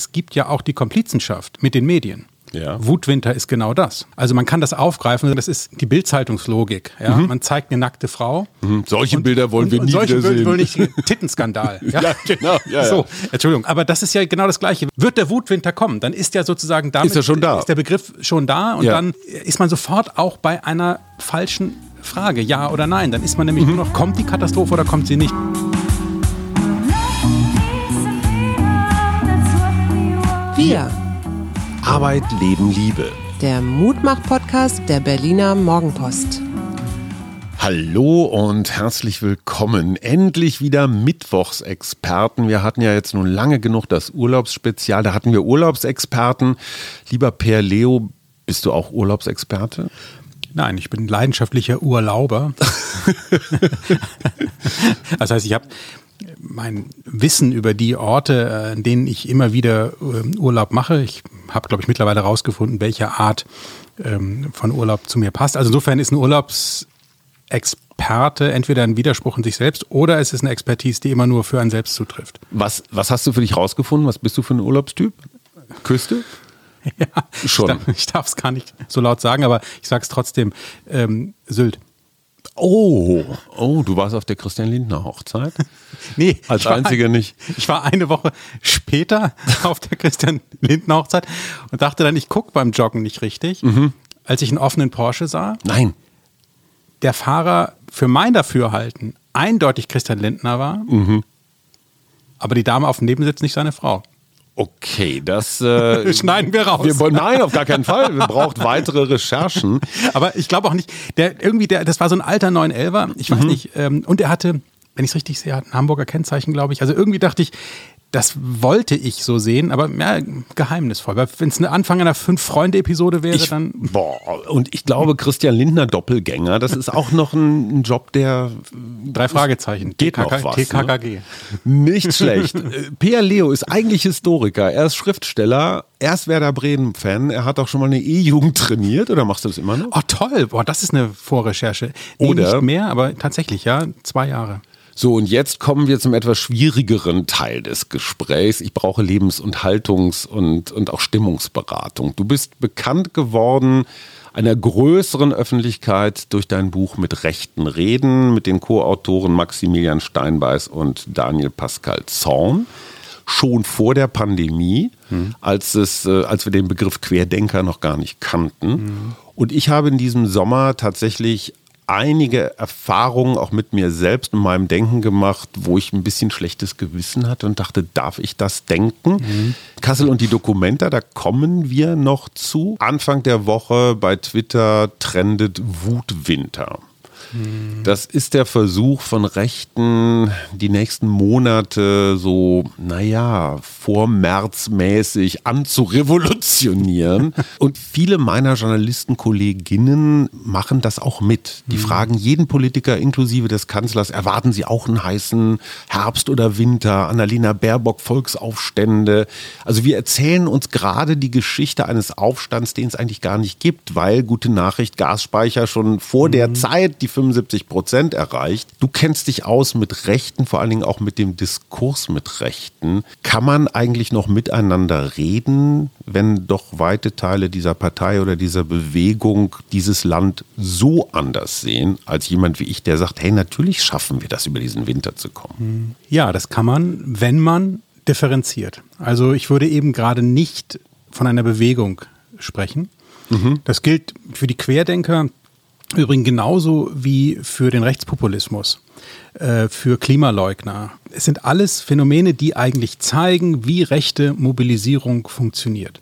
es gibt ja auch die Komplizenschaft mit den Medien. Ja. Wutwinter ist genau das. Also man kann das aufgreifen, das ist die Bildzeitungslogik. Ja? Man zeigt eine nackte Frau. Mhm. Solche Bilder wollen und, wir und nie solche wieder Bilder sehen. wollen nicht Tittenskandal. Ja, Ja, genau. Ja, so. Entschuldigung. Aber das ist ja genau das Gleiche. Wird der Wutwinter kommen, dann ist ja sozusagen damit Ist er schon da. ist der Begriff schon da und dann ist man sofort auch bei einer falschen Frage, ja oder nein. Dann ist man Mhm. nämlich nur noch, kommt die Katastrophe oder kommt sie nicht? Wir, Arbeit, Leben, Liebe. der Mutmach-Podcast der Berliner Morgenpost. Hallo und herzlich willkommen. Endlich wieder Mittwochsexperten. Wir hatten ja jetzt nun lange genug das Urlaubsspezial. Da hatten wir Urlaubsexperten. Lieber Per Leo, bist du auch Urlaubsexperte? Nein, ich bin leidenschaftlicher Urlauber. das heißt, ich habe mein Wissen über die Orte, äh, an denen ich immer wieder ähm, Urlaub mache. Ich habe, glaube ich, mittlerweile herausgefunden, welche Art ähm, von Urlaub zu mir passt. Also insofern ist ein Urlaubsexperte entweder ein Widerspruch in sich selbst oder es ist eine Expertise, die immer nur für einen selbst zutrifft. Was, was hast du für dich rausgefunden? Was bist du für ein Urlaubstyp? Küste? Ja, Schon. Ich darf es gar nicht so laut sagen, aber ich sage es trotzdem. Ähm, Sylt. Oh, oh, du warst auf der Christian Lindner Hochzeit? Nee, Als einziger ein- nicht. Ich war eine Woche später auf der Christian Lindner Hochzeit und dachte dann, ich gucke beim Joggen nicht richtig. Mhm. Als ich einen offenen Porsche sah, Nein. der Fahrer für mein Dafürhalten eindeutig Christian Lindner war, Mhm. aber die Dame auf dem Nebensitz nicht seine Frau. Okay, das äh, Schneiden wir raus. Wir, wollen- nein, auf gar keinen Fall. Wir brauchen weitere Recherchen. Aber ich glaube auch nicht, der irgendwie, der, das war so ein alter 911er, ich Mhm. weiß nicht, ähm, und er hatte, wenn ich es richtig sehe, hat ein Hamburger Kennzeichen, glaube ich. Also irgendwie dachte ich, das wollte ich so sehen, aber ja, geheimnisvoll. Weil wenn es eine Anfang einer Fünf-Freunde-Episode wäre, Ich, dann. boah, und ich glaube, Christian Lindner Doppelgänger, das ist auch noch ein, ein Job, der Drei Fragezeichen. Geht noch TKK was, ne? TKKG. nicht schlecht. Äh, Peer Leo ist eigentlich Historiker, er ist Schriftsteller, er ist Werder Bremen-Fan, er hat auch schon mal eine E-Jugend trainiert, oder machst du das immer noch? Oh, toll. Boah, das ist eine Vorrecherche. Nee, Oder- nicht mehr, aber tatsächlich, ja, zwei Jahre. So, und jetzt kommen wir zum etwas schwierigeren Teil des Gesprächs. Ich brauche Lebens- und Haltungs- und, und auch Stimmungsberatung. Du bist bekannt geworden einer größeren Öffentlichkeit durch dein Buch mit rechten Reden mit den Co-Autoren Maximilian Steinbeiß und Daniel Pascal Zorn. Schon vor der Pandemie, als, es, äh, als wir den Begriff Querdenker noch gar nicht kannten. Und ich habe in diesem Sommer tatsächlich einige Erfahrungen auch mit mir selbst und meinem Denken gemacht, wo ich ein bisschen schlechtes Gewissen hatte und dachte, darf ich das denken? Kassel und die Dokumenta, da kommen wir noch zu. Anfang der Woche bei Twitter trendet Wutwinter. Das ist der Versuch von Rechten, die nächsten Monate so, naja, vormärzmäßig anzurevolutionieren. Und viele meiner Journalistenkolleginnen machen das auch mit. Die fragen jeden Politiker inklusive des Kanzlers, erwarten sie auch einen heißen Herbst oder Winter, Annalena Baerbock, Volksaufstände. Also wir erzählen uns gerade die Geschichte eines Aufstands, den es eigentlich gar nicht gibt, weil, gute Nachricht, Gasspeicher schon vor der Zeit die 75 Prozent erreicht. Du kennst dich aus mit Rechten, vor allen Dingen auch mit dem Diskurs mit Rechten. Kann man eigentlich noch miteinander reden, wenn doch weite Teile dieser Partei oder dieser Bewegung dieses Land so anders sehen, als jemand wie ich, der sagt, hey, natürlich schaffen wir das, über diesen Winter zu kommen. Ja, das kann man, wenn man differenziert. Also ich würde eben gerade nicht von einer Bewegung sprechen. Das gilt für die Querdenker übrigens genauso wie für den Rechtspopulismus, äh, für Klimaleugner. Es sind alles Phänomene, die eigentlich zeigen, wie rechte Mobilisierung funktioniert.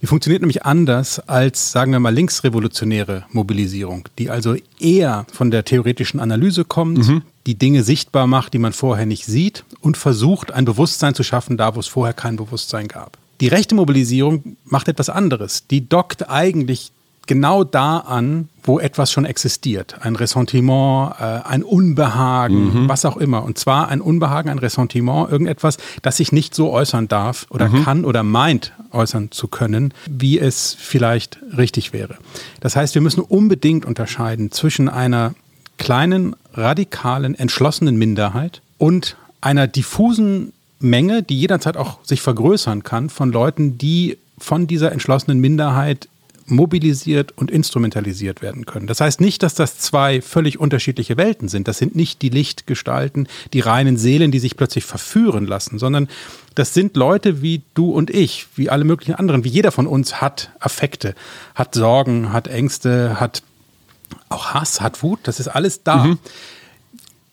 Die funktioniert nämlich anders als, sagen wir mal, linksrevolutionäre Mobilisierung, die also eher von der theoretischen Analyse kommt, die Dinge sichtbar macht, die man vorher nicht sieht und versucht, ein Bewusstsein zu schaffen, da wo es vorher kein Bewusstsein gab. Die rechte Mobilisierung macht etwas anderes. Die dockt eigentlich genau da an, wo etwas schon existiert. Ein Ressentiment, äh, ein Unbehagen, was auch immer. Und zwar ein Unbehagen, ein Ressentiment, irgendetwas, das sich nicht so äußern darf oder kann oder meint äußern zu können, wie es vielleicht richtig wäre. Das heißt, wir müssen unbedingt unterscheiden zwischen einer kleinen, radikalen, entschlossenen Minderheit und einer diffusen Menge, die jederzeit auch sich vergrößern kann von Leuten, die von dieser entschlossenen Minderheit mobilisiert und instrumentalisiert werden können. Das heißt nicht, dass das zwei völlig unterschiedliche Welten sind. Das sind nicht die Lichtgestalten, die reinen Seelen, die sich plötzlich verführen lassen, sondern das sind Leute wie du und ich, wie alle möglichen anderen, wie jeder von uns hat Affekte, hat Sorgen, hat Ängste, hat auch Hass, hat Wut, das ist alles da. Mhm.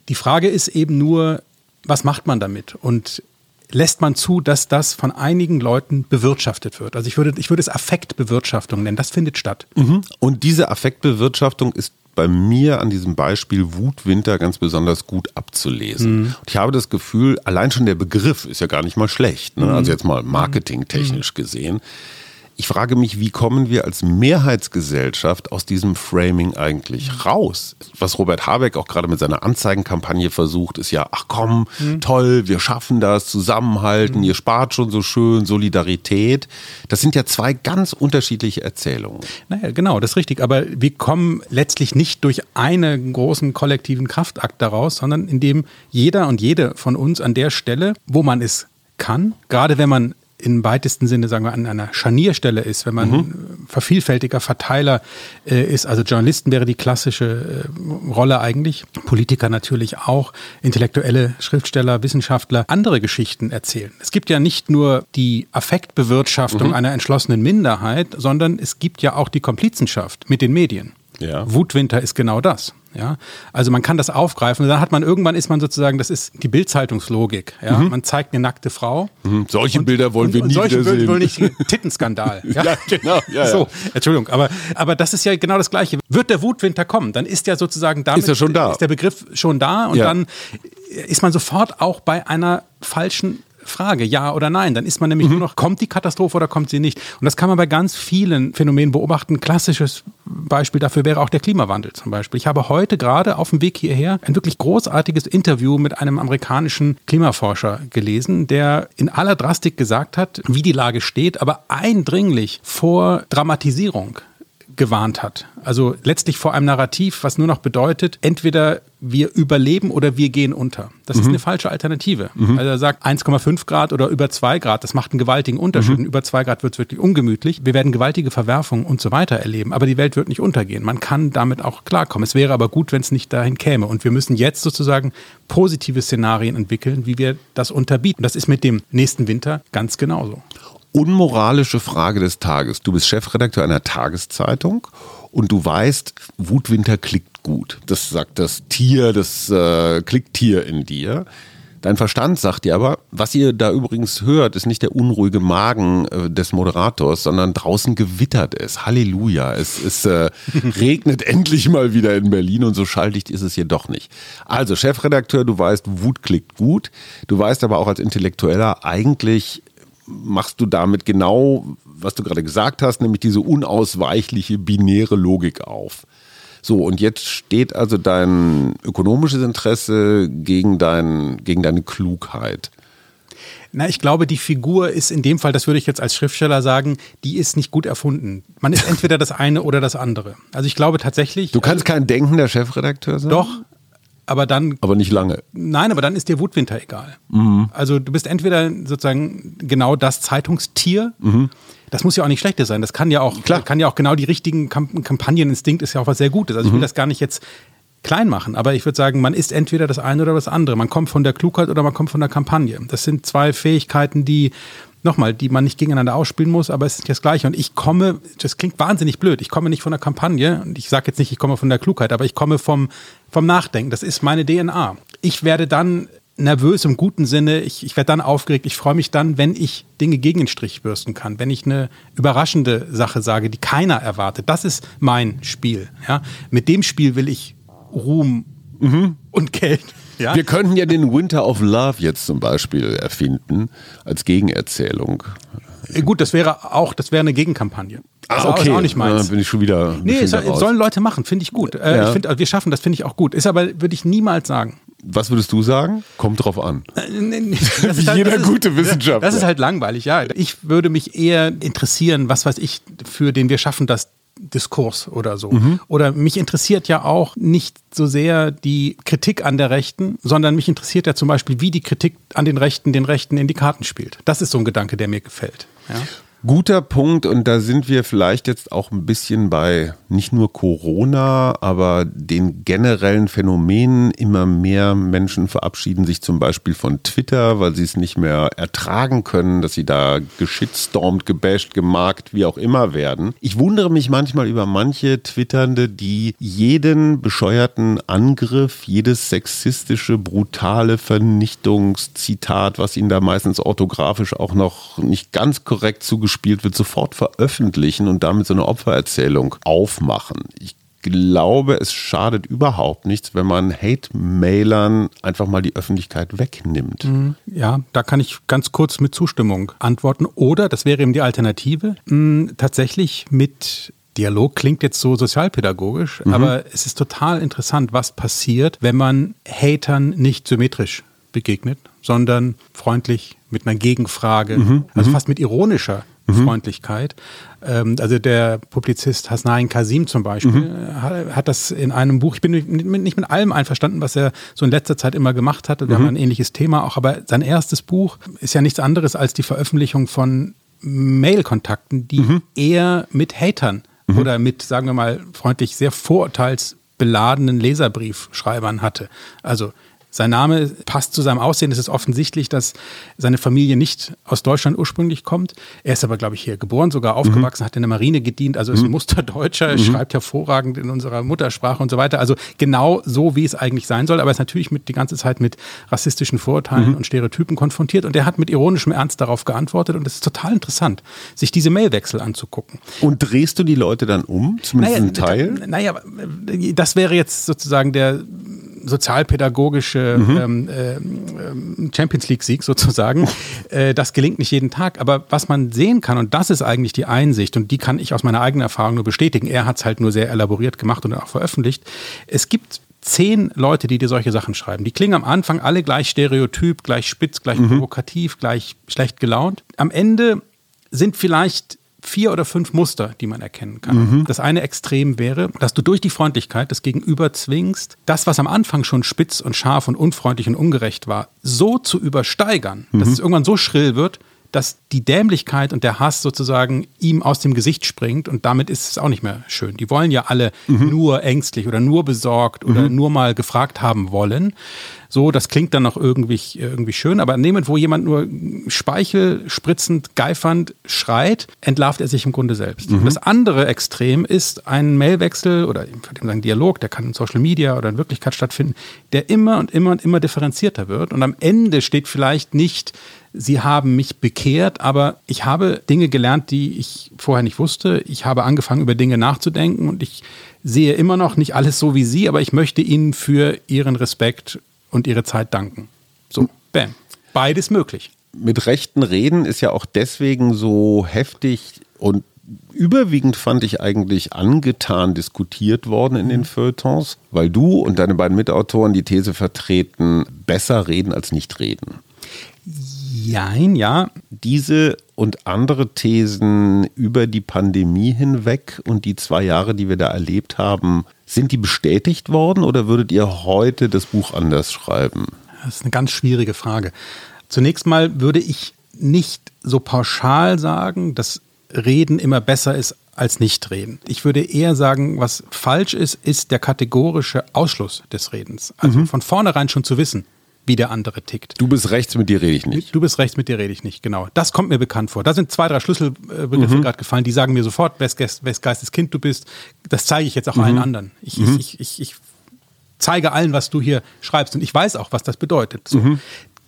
Die Frage ist eben nur, was macht man damit? Und lässt man zu, dass das von einigen Leuten bewirtschaftet wird. Also ich würde, ich würde es Affektbewirtschaftung nennen. Das findet statt. Mhm. Und diese Affektbewirtschaftung ist bei mir an diesem Beispiel Wutwinter ganz besonders gut abzulesen. Mhm. Und ich habe das Gefühl, allein schon der Begriff ist ja gar nicht mal schlecht. Ne? Mhm. Also jetzt mal marketingtechnisch mhm. gesehen ich frage mich, wie kommen wir als Mehrheitsgesellschaft aus diesem Framing eigentlich raus? Was Robert Habeck auch gerade mit seiner Anzeigenkampagne versucht, ist ja, ach komm, mhm. toll, wir schaffen das, zusammenhalten, mhm. ihr spart schon so schön, Solidarität. Das sind ja zwei ganz unterschiedliche Erzählungen. Naja, genau, das ist richtig. Aber wir kommen letztlich nicht durch einen großen kollektiven Kraftakt daraus, sondern indem jeder und jede von uns an der Stelle, wo man es kann, gerade wenn man im weitesten Sinne, sagen wir, an einer Scharnierstelle ist, wenn man mhm. vervielfältiger Verteiler äh, ist. Also Journalisten wäre die klassische äh, Rolle eigentlich, Politiker natürlich auch, intellektuelle Schriftsteller, Wissenschaftler, andere Geschichten erzählen. Es gibt ja nicht nur die Affektbewirtschaftung mhm. einer entschlossenen Minderheit, sondern es gibt ja auch die Komplizenschaft mit den Medien. Ja. Wutwinter ist genau das. Ja, also man kann das aufgreifen. Dann hat man irgendwann ist man sozusagen, das ist die Bildzeitungslogik. Ja, mhm. man zeigt eine nackte Frau. Mhm. Solche und, Bilder wollen wir und, nie solche wieder sehen. Wollen nicht Tittenskandal. ja? ja, genau. Ja, so, Entschuldigung, aber aber das ist ja genau das Gleiche. Wird der Wutwinter kommen, dann ist ja sozusagen damit ist, da. ist der Begriff schon da und dann ist man sofort auch bei einer falschen Frage, ja oder nein. Dann ist man nämlich mhm. nur noch, kommt die Katastrophe oder kommt sie nicht? Und das kann man bei ganz vielen Phänomenen beobachten. Ein klassisches Beispiel dafür wäre auch der Klimawandel zum Beispiel. Ich habe heute gerade auf dem Weg hierher ein wirklich großartiges Interview mit einem amerikanischen Klimaforscher gelesen, der in aller Drastik gesagt hat, wie die Lage steht, aber eindringlich vor Dramatisierung gewarnt hat. Also letztlich vor einem Narrativ, was nur noch bedeutet, entweder wir überleben oder wir gehen unter. Das mhm. ist eine falsche Alternative. Mhm. Also er sagt 1,5 Grad oder über 2 Grad, das macht einen gewaltigen Unterschied. Mhm. Über 2 Grad wird es wirklich ungemütlich. Wir werden gewaltige Verwerfungen und so weiter erleben, aber die Welt wird nicht untergehen. Man kann damit auch klarkommen. Es wäre aber gut, wenn es nicht dahin käme. Und wir müssen jetzt sozusagen positive Szenarien entwickeln, wie wir das unterbieten. Das ist mit dem nächsten Winter ganz genauso unmoralische Frage des Tages. Du bist Chefredakteur einer Tageszeitung und du weißt, Wutwinter klickt gut. Das sagt das Tier, das äh, Klicktier in dir. Dein Verstand sagt dir aber, was ihr da übrigens hört, ist nicht der unruhige Magen äh, des Moderators, sondern draußen gewittert es. Halleluja. Es, es äh, regnet endlich mal wieder in Berlin und so schalldicht ist es hier doch nicht. Also, Chefredakteur, du weißt, Wut klickt gut. Du weißt aber auch als Intellektueller, eigentlich machst du damit genau, was du gerade gesagt hast, nämlich diese unausweichliche binäre Logik auf. So, und jetzt steht also dein ökonomisches Interesse gegen, dein, gegen deine Klugheit. Na, ich glaube, die Figur ist in dem Fall, das würde ich jetzt als Schriftsteller sagen, die ist nicht gut erfunden. Man ist entweder das eine oder das andere. Also ich glaube tatsächlich. Du kannst also, kein denkender Chefredakteur sein? Doch, aber dann. Aber nicht lange. Nein, aber dann ist dir Wutwinter egal. Mhm. Also du bist entweder sozusagen genau das Zeitungstier. Mhm. Das muss ja auch nicht schlechtes sein. Das kann ja auch, Klar. kann ja auch genau die richtigen Kamp Kampagneninstinkt ist ja auch was sehr Gutes. Also ich will mhm. das gar nicht jetzt klein machen, aber ich würde sagen, man ist entweder das eine oder das andere. Man kommt von der Klugheit oder man kommt von der Kampagne. Das sind zwei Fähigkeiten, die nochmal, die man nicht gegeneinander ausspielen muss, aber es ist das Gleiche. Und ich komme, das klingt wahnsinnig blöd, ich komme nicht von der Kampagne und ich sage jetzt nicht, ich komme von der Klugheit, aber ich komme vom, vom Nachdenken. Das ist meine DNA. Ich werde dann nervös im guten Sinne, ich, ich werde dann aufgeregt, ich freue mich dann, wenn ich Dinge gegen den Strich bürsten kann, wenn ich eine überraschende Sache sage, die keiner erwartet. Das ist mein Spiel. Ja? Mit dem Spiel will ich Ruhm mhm. und Geld ja? Wir könnten ja den Winter of Love jetzt zum Beispiel erfinden als Gegenerzählung. Äh, gut, das wäre auch, das wäre eine Gegenkampagne. Ah, okay. Ist auch nicht meins. Ja, bin ich schon wieder. Nee, es, sollen Leute machen, finde ich gut. Äh, ja. Ich finde, wir schaffen das, finde ich auch gut. Ist aber, würde ich niemals sagen. Was würdest du sagen? Kommt drauf an. Wie halt- jeder das ist- gute Wissenschaftler. Das ist halt langweilig, ja. Ich würde mich eher interessieren, was weiß ich, für den wir schaffen das Diskurs oder so. Mhm. Oder mich interessiert ja auch nicht so sehr die Kritik an der Rechten, sondern mich interessiert ja zum Beispiel, wie die Kritik an den Rechten den Rechten in die Karten spielt. Das ist so ein Gedanke, der mir gefällt. Ja. Guter Punkt und da sind wir vielleicht jetzt auch ein bisschen bei nicht nur Corona, aber den generellen Phänomenen. Immer mehr Menschen verabschieden sich zum Beispiel von Twitter, weil sie es nicht mehr ertragen können, dass sie da geschitstormt, gebasht, gemarkt, wie auch immer werden. Ich wundere mich manchmal über manche Twitternde, die jeden bescheuerten Angriff, jedes sexistische, brutale Vernichtungszitat, was ihnen da meistens orthografisch auch noch nicht ganz korrekt zugespielt wird, sofort veröffentlichen und damit so eine Opfererzählung aufmachen. Ich glaube, es schadet überhaupt nichts, wenn man Hate-Mailern einfach mal die Öffentlichkeit wegnimmt. Ja, da kann ich ganz kurz mit Zustimmung antworten. Oder, das wäre eben die Alternative, mh, tatsächlich mit Dialog klingt jetzt so sozialpädagogisch, aber es ist total interessant, was passiert, wenn man Hatern nicht symmetrisch begegnet, sondern freundlich mit einer Gegenfrage, also fast mit ironischer Freundlichkeit. Ähm, also der Publizist Hasnain Kasim zum Beispiel äh, hat, hat das in einem Buch, ich bin nicht mit, nicht mit allem einverstanden, was er so in letzter Zeit immer gemacht hat, wir haben ein ähnliches Thema auch, aber sein erstes Buch ist ja nichts anderes als die Veröffentlichung von Mail-Kontakten, die er mit Hatern oder mit, sagen wir mal, freundlich sehr vorurteilsbeladenen Leserbriefschreibern hatte. Also sein Name passt zu seinem Aussehen. Es ist offensichtlich, dass seine Familie nicht aus Deutschland ursprünglich kommt. Er ist aber, glaube ich, hier geboren, sogar aufgewachsen, hat in der Marine gedient, also ist ein Musterdeutscher, schreibt hervorragend in unserer Muttersprache und so weiter. Also genau so, wie es eigentlich sein soll. Aber er ist natürlich mit, die ganze Zeit mit rassistischen Vorurteilen und Stereotypen konfrontiert. Und er hat mit ironischem Ernst darauf geantwortet. Und es ist total interessant, sich diese Mailwechsel anzugucken. Und drehst du die Leute dann um? Zumindest einen Teil? Naja, das wäre jetzt sozusagen der sozialpädagogische ähm, ähm, Champions League-Sieg sozusagen. Äh, das gelingt nicht jeden Tag. Aber was man sehen kann, und das ist eigentlich die Einsicht, und die kann ich aus meiner eigenen Erfahrung nur bestätigen, er hat es halt nur sehr elaboriert gemacht und auch veröffentlicht. Es gibt zehn Leute, die dir solche Sachen schreiben. Die klingen am Anfang alle gleich stereotyp, gleich spitz, gleich provokativ, gleich schlecht gelaunt. Am Ende sind vielleicht vier oder fünf Muster, die man erkennen kann. Das eine Extrem wäre, dass du durch die Freundlichkeit des Gegenüber zwingst, das, was am Anfang schon spitz und scharf und unfreundlich und ungerecht war, so zu übersteigern, dass es irgendwann so schrill wird, dass die Dämlichkeit und der Hass sozusagen ihm aus dem Gesicht springt und damit ist es auch nicht mehr schön. Die wollen ja alle nur ängstlich oder nur besorgt oder nur mal gefragt haben wollen. So, das klingt dann noch irgendwie, irgendwie schön, aber nehmend, wo jemand nur Speichel spritzend, geifernd schreit, entlarvt er sich im Grunde selbst. Und Das andere Extrem ist ein Mailwechsel oder ich würde sagen Dialog, der kann in Social Media oder in Wirklichkeit stattfinden, der immer und immer und immer differenzierter wird. Und am Ende steht vielleicht nicht, Sie haben mich bekehrt, aber ich habe Dinge gelernt, die ich vorher nicht wusste. Ich habe angefangen, über Dinge nachzudenken und ich sehe immer noch nicht alles so wie Sie, aber ich möchte Ihnen für Ihren Respekt und Ihre Zeit danken. So, bam. Beides möglich. mit rechten Reden ist ja auch deswegen so heftig und überwiegend fand ich eigentlich angetan diskutiert worden in den Feuilletons, weil du und deine beiden Mitautoren die These vertreten, besser reden als nicht reden. Jein, ja. Diese und andere Thesen über die Pandemie hinweg und die zwei Jahre, die wir da erlebt haben, sind die bestätigt worden oder würdet ihr heute das Buch anders schreiben? Das ist eine ganz schwierige Frage. Zunächst mal würde ich nicht so pauschal sagen, dass Reden immer besser ist als Nichtreden. Ich würde eher sagen, was falsch ist, ist der kategorische Ausschluss des Redens. Also von vornherein schon zu wissen, wie der andere tickt. Du bist rechts, mit dir rede ich nicht. Du bist rechts, mit dir rede ich nicht, genau. Das kommt mir bekannt vor. Da sind zwei, drei Schlüsselbegriffe gerade gefallen, die sagen mir sofort, wes Geist- wes Geistes Kind du bist. Das zeige ich jetzt auch allen anderen. Ich, ich, ich, ich, ich zeige allen, was du hier schreibst. Und ich weiß auch, was das bedeutet. So.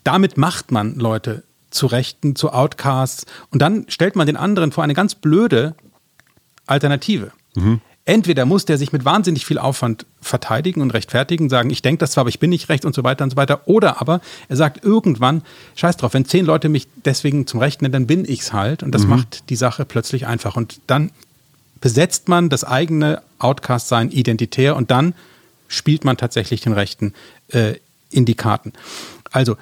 Damit macht man Leute zu Rechten, zu Outcasts. Und dann stellt man den anderen vor eine ganz blöde Alternative. Entweder muss der sich mit wahnsinnig viel Aufwand verteidigen und rechtfertigen, sagen, ich denke das zwar, aber ich bin nicht recht und so weiter und so weiter. Oder aber er sagt irgendwann, scheiß drauf, wenn zehn Leute mich deswegen zum Recht nennen, dann bin ich's halt. Und das macht die Sache plötzlich einfach. Und dann besetzt man das eigene Outcast-Sein identitär und dann spielt man tatsächlich den Rechten äh, in die Karten. Also,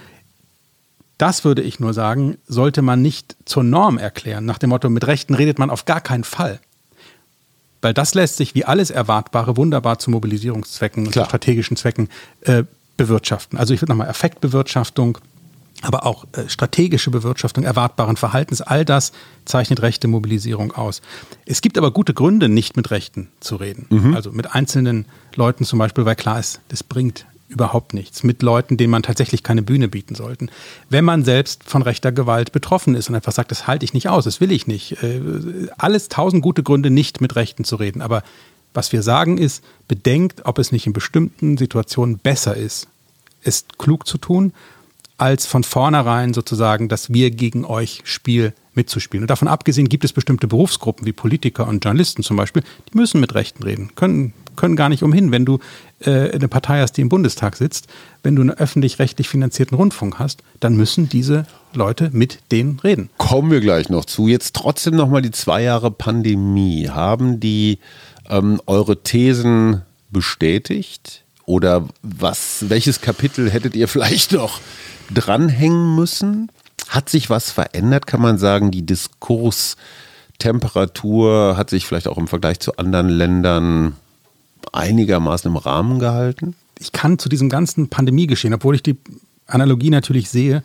das würde ich nur sagen, sollte man nicht zur Norm erklären, nach dem Motto, mit Rechten redet man auf gar keinen Fall. Weil das lässt sich wie alles Erwartbare wunderbar zu Mobilisierungszwecken und strategischen Zwecken äh, bewirtschaften. Also ich würde nochmal Effektbewirtschaftung, aber auch äh, strategische Bewirtschaftung erwartbaren Verhaltens, all das zeichnet rechte Mobilisierung aus. Es gibt aber gute Gründe, nicht mit Rechten zu reden. Mhm. Also mit einzelnen Leuten zum Beispiel, weil klar ist, das bringt überhaupt nichts. Mit Leuten, denen man tatsächlich keine Bühne bieten sollte. Wenn man selbst von rechter Gewalt betroffen ist und einfach sagt, das halte ich nicht aus, das will ich nicht. Äh, alles tausend gute Gründe, nicht mit Rechten zu reden. Aber was wir sagen ist, bedenkt, ob es nicht in bestimmten Situationen besser ist, es klug zu tun als von vornherein sozusagen das Wir gegen euch Spiel mitzuspielen. Und davon abgesehen gibt es bestimmte Berufsgruppen wie Politiker und Journalisten zum Beispiel, die müssen mit Rechten reden, können, können gar nicht umhin. Wenn du äh, eine Partei hast, die im Bundestag sitzt, wenn du einen öffentlich-rechtlich finanzierten Rundfunk hast, dann müssen diese Leute mit denen reden. Kommen wir gleich noch zu. Jetzt trotzdem nochmal die zwei Jahre Pandemie. Haben die ähm, eure Thesen bestätigt? Oder was, welches Kapitel hättet ihr vielleicht noch dranhängen müssen? Hat sich was verändert? Kann man sagen, die Diskurstemperatur hat sich vielleicht auch im Vergleich zu anderen Ländern einigermaßen im Rahmen gehalten? Ich kann zu diesem ganzen Pandemiegeschehen, obwohl ich die Analogie natürlich sehe,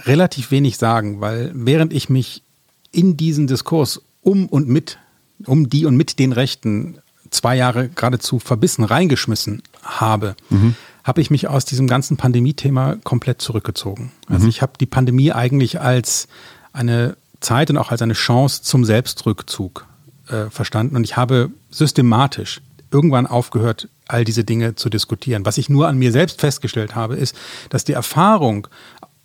relativ wenig sagen, weil während ich mich in diesen Diskurs um und mit, um die und mit den Rechten zwei Jahre geradezu verbissen reingeschmissen habe, mhm habe ich mich aus diesem ganzen Pandemie-Thema komplett zurückgezogen. Also mhm. ich habe die Pandemie eigentlich als eine Zeit und auch als eine Chance zum Selbstrückzug äh, verstanden. Und ich habe systematisch irgendwann aufgehört, all diese Dinge zu diskutieren. Was ich nur an mir selbst festgestellt habe, ist, dass die Erfahrung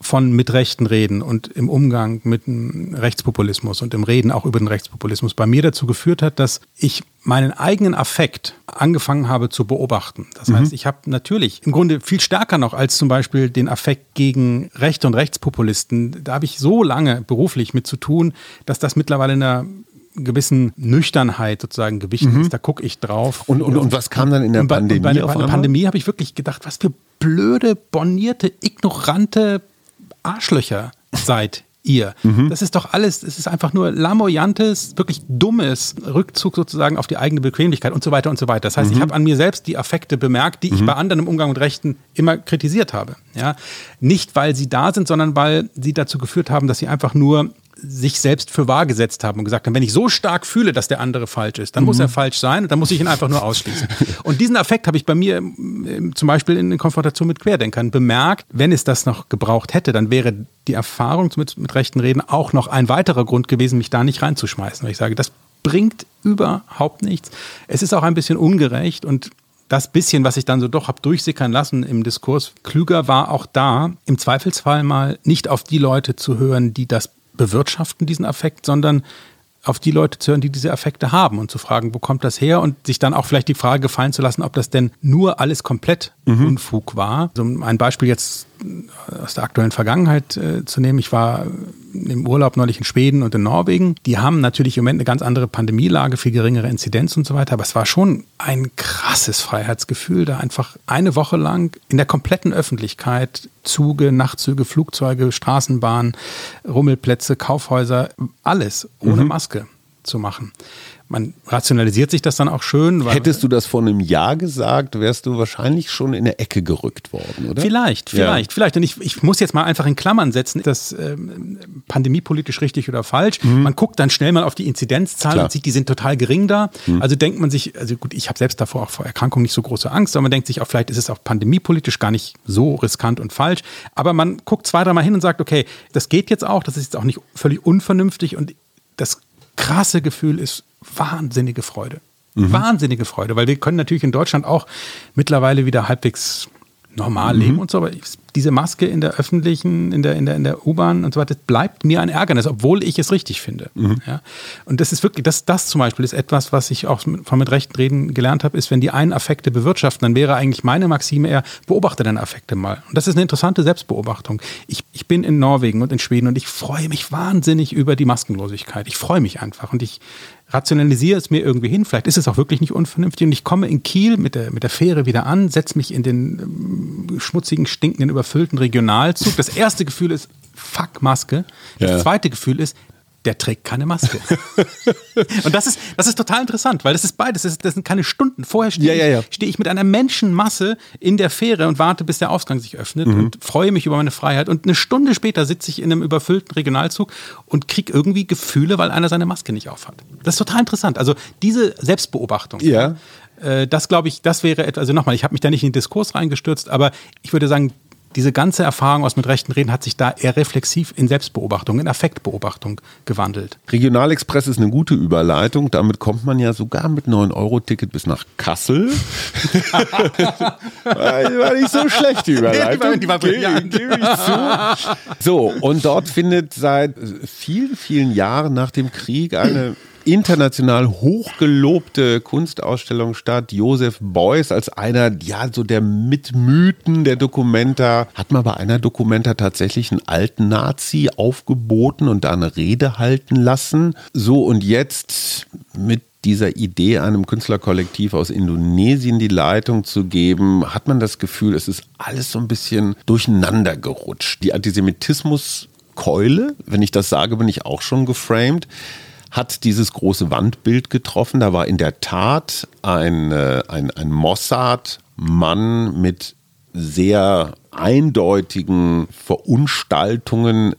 von mit Rechten reden und im Umgang mit dem Rechtspopulismus und im Reden auch über den Rechtspopulismus bei mir dazu geführt hat, dass ich meinen eigenen Affekt angefangen habe zu beobachten. Das mhm. heißt, ich habe natürlich im Grunde viel stärker noch als zum Beispiel den Affekt gegen Rechte und Rechtspopulisten. Da habe ich so lange beruflich mit zu tun, dass das mittlerweile in einer gewissen Nüchternheit sozusagen gewichen mhm. ist. Da gucke ich drauf. Und, und, und, was kam dann in der bei, Pandemie? Bei, bei der Pandemie habe ich wirklich gedacht, was für blöde, bornierte, ignorante Arschlöcher seid ihr. Mhm. Das ist doch alles, es ist einfach nur lamoyantes, wirklich dummes Rückzug sozusagen auf die eigene Bequemlichkeit und so weiter und so weiter. Das heißt, mhm. ich habe an mir selbst die Affekte bemerkt, die mhm. ich bei anderen im Umgang mit Rechten immer kritisiert habe. Ja? Nicht, weil sie da sind, sondern weil sie dazu geführt haben, dass sie einfach nur sich selbst für wahr gesetzt haben und gesagt haben, wenn ich so stark fühle, dass der andere falsch ist, dann mhm. muss er falsch sein und dann muss ich ihn einfach nur ausschließen. und diesen Effekt habe ich bei mir zum Beispiel in der Konfrontation mit Querdenkern bemerkt. Wenn es das noch gebraucht hätte, dann wäre die Erfahrung mit, mit rechten Reden auch noch ein weiterer Grund gewesen, mich da nicht reinzuschmeißen. Weil ich sage, das bringt überhaupt nichts. Es ist auch ein bisschen ungerecht und das bisschen, was ich dann so doch habe durchsickern lassen im Diskurs, klüger war auch da, im Zweifelsfall mal nicht auf die Leute zu hören, die das bewirtschaften, diesen Affekt, sondern auf die Leute zu hören, die diese Affekte haben und zu fragen, wo kommt das her und sich dann auch vielleicht die Frage gefallen zu lassen, ob das denn nur alles komplett mhm. Unfug war. Also um ein Beispiel jetzt aus der aktuellen Vergangenheit äh, zu nehmen. Ich war im Urlaub neulich in Schweden und in Norwegen. Die haben natürlich im Moment eine ganz andere Pandemielage, viel geringere Inzidenz und so weiter. Aber es war schon ein krasses Freiheitsgefühl, da einfach eine Woche lang in der kompletten Öffentlichkeit Züge, Nachtzüge, Flugzeuge, Straßenbahnen, Rummelplätze, Kaufhäuser, alles ohne mhm. Maske zu machen man rationalisiert sich das dann auch schön. Hättest du das vor einem Jahr gesagt, wärst du wahrscheinlich schon in der Ecke gerückt worden, oder? Vielleicht, vielleicht, ja. vielleicht. Und ich, ich muss jetzt mal einfach in Klammern setzen, das ähm, pandemiepolitisch richtig oder falsch. Mhm. Man guckt dann schnell mal auf die Inzidenzzahlen und sieht, die sind total gering da. Mhm. Also denkt man sich, also gut, ich habe selbst davor auch vor Erkrankungen nicht so große Angst, aber man denkt sich auch, vielleicht ist es auch pandemiepolitisch gar nicht so riskant und falsch. Aber man guckt zwei, dreimal hin und sagt, okay, das geht jetzt auch, das ist jetzt auch nicht völlig unvernünftig und das krasse Gefühl ist wahnsinnige Freude. Mhm. Wahnsinnige Freude, weil wir können natürlich in Deutschland auch mittlerweile wieder halbwegs normal mhm. leben und so, aber es diese Maske in der öffentlichen, in der, in der, in der U-Bahn und so weiter, bleibt mir ein Ärgernis, obwohl ich es richtig finde. Mhm. Ja? Und das ist wirklich, das, das zum Beispiel ist etwas, was ich auch von mit rechten Reden gelernt habe, ist, wenn die einen Affekte bewirtschaften, dann wäre eigentlich meine Maxime eher, beobachte deine Affekte mal. Und das ist eine interessante Selbstbeobachtung. Ich, ich bin in Norwegen und in Schweden und ich freue mich wahnsinnig über die Maskenlosigkeit. Ich freue mich einfach und ich rationalisiere es mir irgendwie hin. Vielleicht ist es auch wirklich nicht unvernünftig. Und ich komme in Kiel mit der, mit der Fähre wieder an, setze mich in den ähm, schmutzigen, stinkenden, überfüllten Regionalzug. Das erste Gefühl ist, fuck Maske. Das ja. zweite Gefühl ist, der trägt keine Maske. und das ist, das ist total interessant, weil das ist beides. Das, ist, das sind keine Stunden. Vorher stehe ja, ja, ja. steh ich mit einer Menschenmasse in der Fähre und warte, bis der Ausgang sich öffnet mhm. und freue mich über meine Freiheit. Und eine Stunde später sitze ich in einem überfüllten Regionalzug und kriege irgendwie Gefühle, weil einer seine Maske nicht aufhat. Das ist total interessant. Also diese Selbstbeobachtung. Ja. Äh, das glaube ich, das wäre etwas, also nochmal, ich habe mich da nicht in den Diskurs reingestürzt, aber ich würde sagen, diese ganze Erfahrung aus mit rechten Reden hat sich da eher reflexiv in Selbstbeobachtung, in Affektbeobachtung gewandelt. Regionalexpress ist eine gute Überleitung. Damit kommt man ja sogar mit 9-Euro-Ticket bis nach Kassel. war nicht so schlecht, die Überleitung. Die war, die war brillant. So, und dort findet seit vielen, vielen Jahren nach dem Krieg eine international hochgelobte Kunstausstellung statt. Josef Beuys als einer, ja, so der Mitmythen der Dokumenta, hat mal bei einer Dokumenta tatsächlich einen alten Nazi aufgeboten und da eine Rede halten lassen. So und jetzt mit dieser Idee, einem Künstlerkollektiv aus Indonesien die Leitung zu geben, hat man das Gefühl, es ist alles so ein bisschen durcheinander gerutscht. Die Antisemitismuskeule, wenn ich das sage, bin ich auch schon geframed hat dieses große Wandbild getroffen. Da war in der Tat ein, äh, ein, ein Mossad-Mann mit sehr eindeutigen Verunstaltungen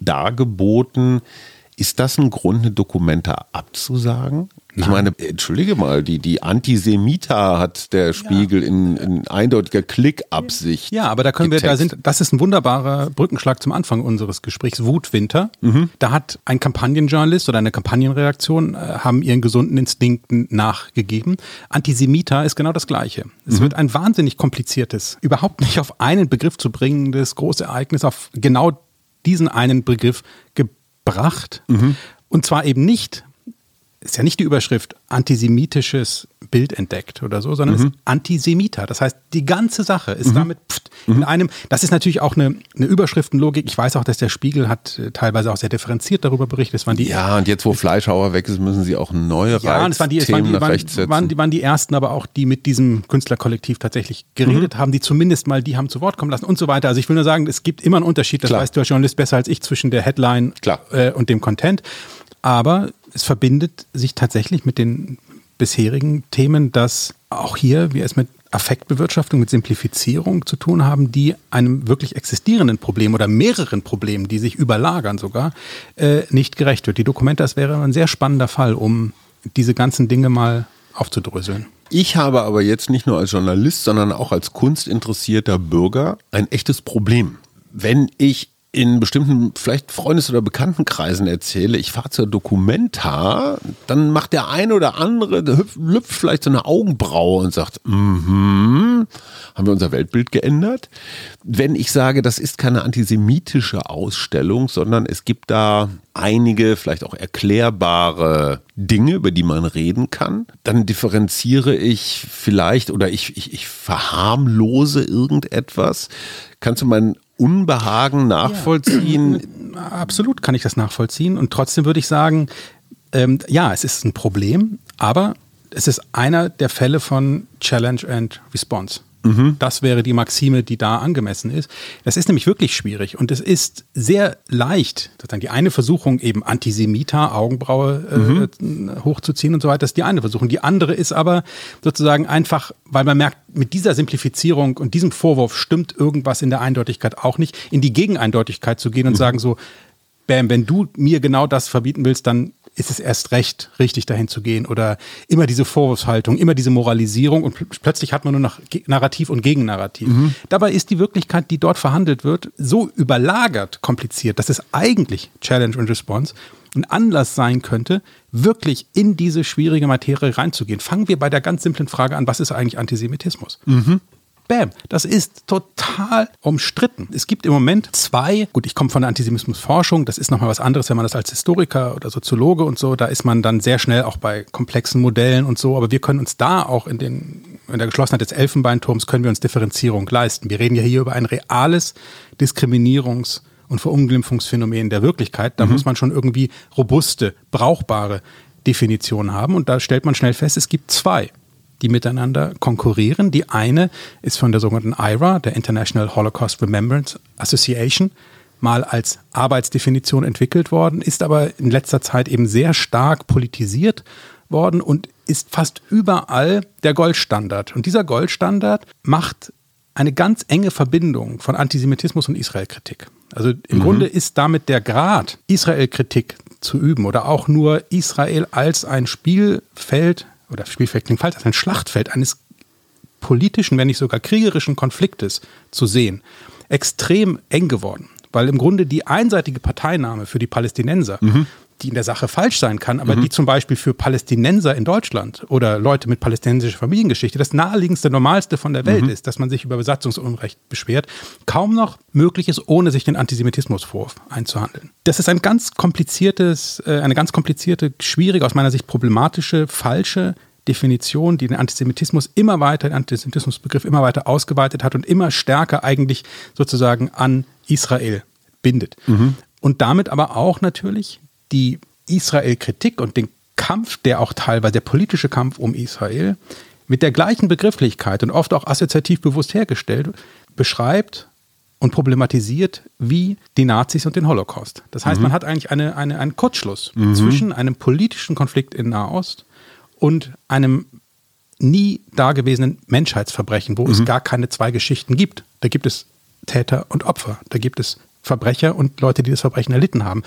dargeboten. Ist das ein Grund, eine Dokumenta abzusagen? Ich meine, entschuldige mal, die, die Antisemita hat der Spiegel ja. in, in, eindeutiger Klickabsicht. Ja, aber da können getext. wir, da sind, das ist ein wunderbarer Brückenschlag zum Anfang unseres Gesprächs. Wutwinter. Mhm. Da hat ein Kampagnenjournalist oder eine Kampagnenreaktion äh, haben ihren gesunden Instinkten nachgegeben. Antisemita ist genau das Gleiche. Es mhm. wird ein wahnsinnig kompliziertes, überhaupt nicht auf einen Begriff zu bringendes Großereignis auf genau diesen einen Begriff gebracht. Mhm. Und zwar eben nicht, ist ja nicht die Überschrift antisemitisches Bild entdeckt oder so, sondern mhm. es ist Antisemiter. Das heißt, die ganze Sache ist mhm. damit pft, mhm. in einem, das ist natürlich auch eine, eine Überschriftenlogik. Ich weiß auch, dass der Spiegel hat äh, teilweise auch sehr differenziert darüber berichtet. Das waren die, ja, und jetzt, wo Fleischhauer weg ist, müssen sie auch neue ja, das waren die, Themen waren, die, waren, waren, die, waren die ersten, aber auch die mit diesem Künstlerkollektiv tatsächlich geredet mhm. haben, die zumindest mal die haben zu Wort kommen lassen und so weiter. Also ich will nur sagen, es gibt immer einen Unterschied, das Klar. weißt du als Journalist besser als ich, zwischen der Headline äh, und dem Content. Aber es verbindet sich tatsächlich mit den bisherigen Themen, dass auch hier wir es mit Affektbewirtschaftung, mit Simplifizierung zu tun haben, die einem wirklich existierenden Problem oder mehreren Problemen, die sich überlagern sogar, äh, nicht gerecht wird. Die Dokumente, das wäre ein sehr spannender Fall, um diese ganzen Dinge mal aufzudröseln. Ich habe aber jetzt nicht nur als Journalist, sondern auch als kunstinteressierter Bürger ein echtes Problem. Wenn ich in bestimmten, vielleicht Freundes- oder Bekanntenkreisen erzähle, ich fahre zur Documenta, dann macht der eine oder andere, der lüpft vielleicht so eine Augenbraue und sagt, mhm, haben wir unser Weltbild geändert? Wenn ich sage, das ist keine antisemitische Ausstellung, sondern es gibt da einige, vielleicht auch erklärbare Dinge, über die man reden kann, dann differenziere ich vielleicht oder ich, ich, ich verharmlose irgendetwas. Kannst du meinen Unbehagen nachvollziehen? Ja, absolut kann ich das nachvollziehen. Und trotzdem würde ich sagen, ähm, ja, es ist ein Problem, aber es ist einer der Fälle von Challenge and Response. Mhm. Das wäre die Maxime, die da angemessen ist. Das ist nämlich wirklich schwierig und es ist sehr leicht, sozusagen die eine Versuchung, eben Antisemita, Augenbraue äh, mhm. hochzuziehen und so weiter, das ist die eine Versuchung. Die andere ist aber sozusagen einfach, weil man merkt, mit dieser Simplifizierung und diesem Vorwurf stimmt irgendwas in der Eindeutigkeit auch nicht, in die Gegeneindeutigkeit zu gehen und mhm. sagen so, Bam, wenn du mir genau das verbieten willst, dann ist es erst recht, richtig dahin zu gehen oder immer diese Vorwurfshaltung, immer diese Moralisierung und plötzlich hat man nur noch Narrativ und Gegennarrativ. Mhm. Dabei ist die Wirklichkeit, die dort verhandelt wird, so überlagert kompliziert, dass es eigentlich Challenge und Response ein Anlass sein könnte, wirklich in diese schwierige Materie reinzugehen. Fangen wir bei der ganz simplen Frage an, was ist eigentlich Antisemitismus? Mhm. Bam, das ist total umstritten. Es gibt im Moment zwei, gut, ich komme von der Antisemitismusforschung, das ist nochmal was anderes, wenn man das als Historiker oder Soziologe und so, da ist man dann sehr schnell auch bei komplexen Modellen und so, aber wir können uns da auch in, den, in der Geschlossenheit des Elfenbeinturms können wir uns Differenzierung leisten. Wir reden ja hier über ein reales Diskriminierungs- und Verunglimpfungsphänomen der Wirklichkeit. Da mhm. muss man schon irgendwie robuste, brauchbare Definitionen haben und da stellt man schnell fest, es gibt zwei die miteinander konkurrieren. Die eine ist von der sogenannten IRA, der International Holocaust Remembrance Association, mal als Arbeitsdefinition entwickelt worden, ist aber in letzter Zeit eben sehr stark politisiert worden und ist fast überall der Goldstandard. Und dieser Goldstandard macht eine ganz enge Verbindung von Antisemitismus und Israelkritik. Also im mhm. Grunde ist damit der Grad, Israelkritik zu üben oder auch nur Israel als ein Spielfeld oder Spielfeld klingt falsch, als ein Schlachtfeld eines politischen, wenn nicht sogar kriegerischen Konfliktes zu sehen, extrem eng geworden. Weil im Grunde die einseitige Parteinahme für die Palästinenser, mhm. Die in der Sache falsch sein kann, aber mhm. die zum Beispiel für Palästinenser in Deutschland oder Leute mit palästinensischer Familiengeschichte das naheliegendste, normalste von der Welt mhm. ist, dass man sich über Besatzungsunrecht beschwert, kaum noch möglich ist, ohne sich den Antisemitismusvorwurf einzuhandeln. Das ist ein ganz kompliziertes, äh, eine ganz komplizierte, schwierige, aus meiner Sicht problematische, falsche Definition, die den Antisemitismus immer weiter, den Antisemitismusbegriff immer weiter ausgeweitet hat und immer stärker eigentlich sozusagen an Israel bindet. Mhm. Und damit aber auch natürlich die Israel-Kritik und den Kampf, der auch teilweise der politische Kampf um Israel mit der gleichen Begrifflichkeit und oft auch assoziativ bewusst hergestellt, beschreibt und problematisiert wie die Nazis und den Holocaust. Das heißt, mhm. man hat eigentlich eine, eine, einen Kurzschluss mhm. zwischen einem politischen Konflikt in Nahost und einem nie dagewesenen Menschheitsverbrechen, wo mhm. es gar keine zwei Geschichten gibt. Da gibt es Täter und Opfer. Da gibt es Verbrecher und Leute, die das Verbrechen erlitten haben.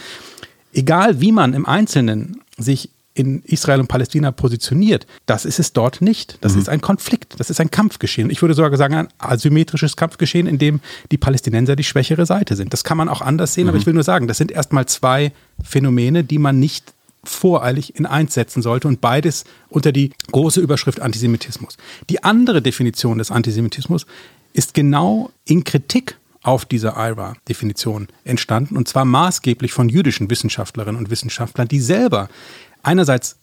Egal wie man im Einzelnen sich in Israel und Palästina positioniert, das ist es dort nicht. Das mhm. ist ein Konflikt, das ist ein Kampfgeschehen. Ich würde sogar sagen, ein asymmetrisches Kampfgeschehen, in dem die Palästinenser die schwächere Seite sind. Das kann man auch anders sehen, mhm. aber ich will nur sagen, das sind erstmal zwei Phänomene, die man nicht voreilig in eins setzen sollte und beides unter die große Überschrift Antisemitismus. Die andere Definition des Antisemitismus ist genau in Kritik auf diese IRA-Definition entstanden und zwar maßgeblich von jüdischen Wissenschaftlerinnen und Wissenschaftlern, die selber einerseits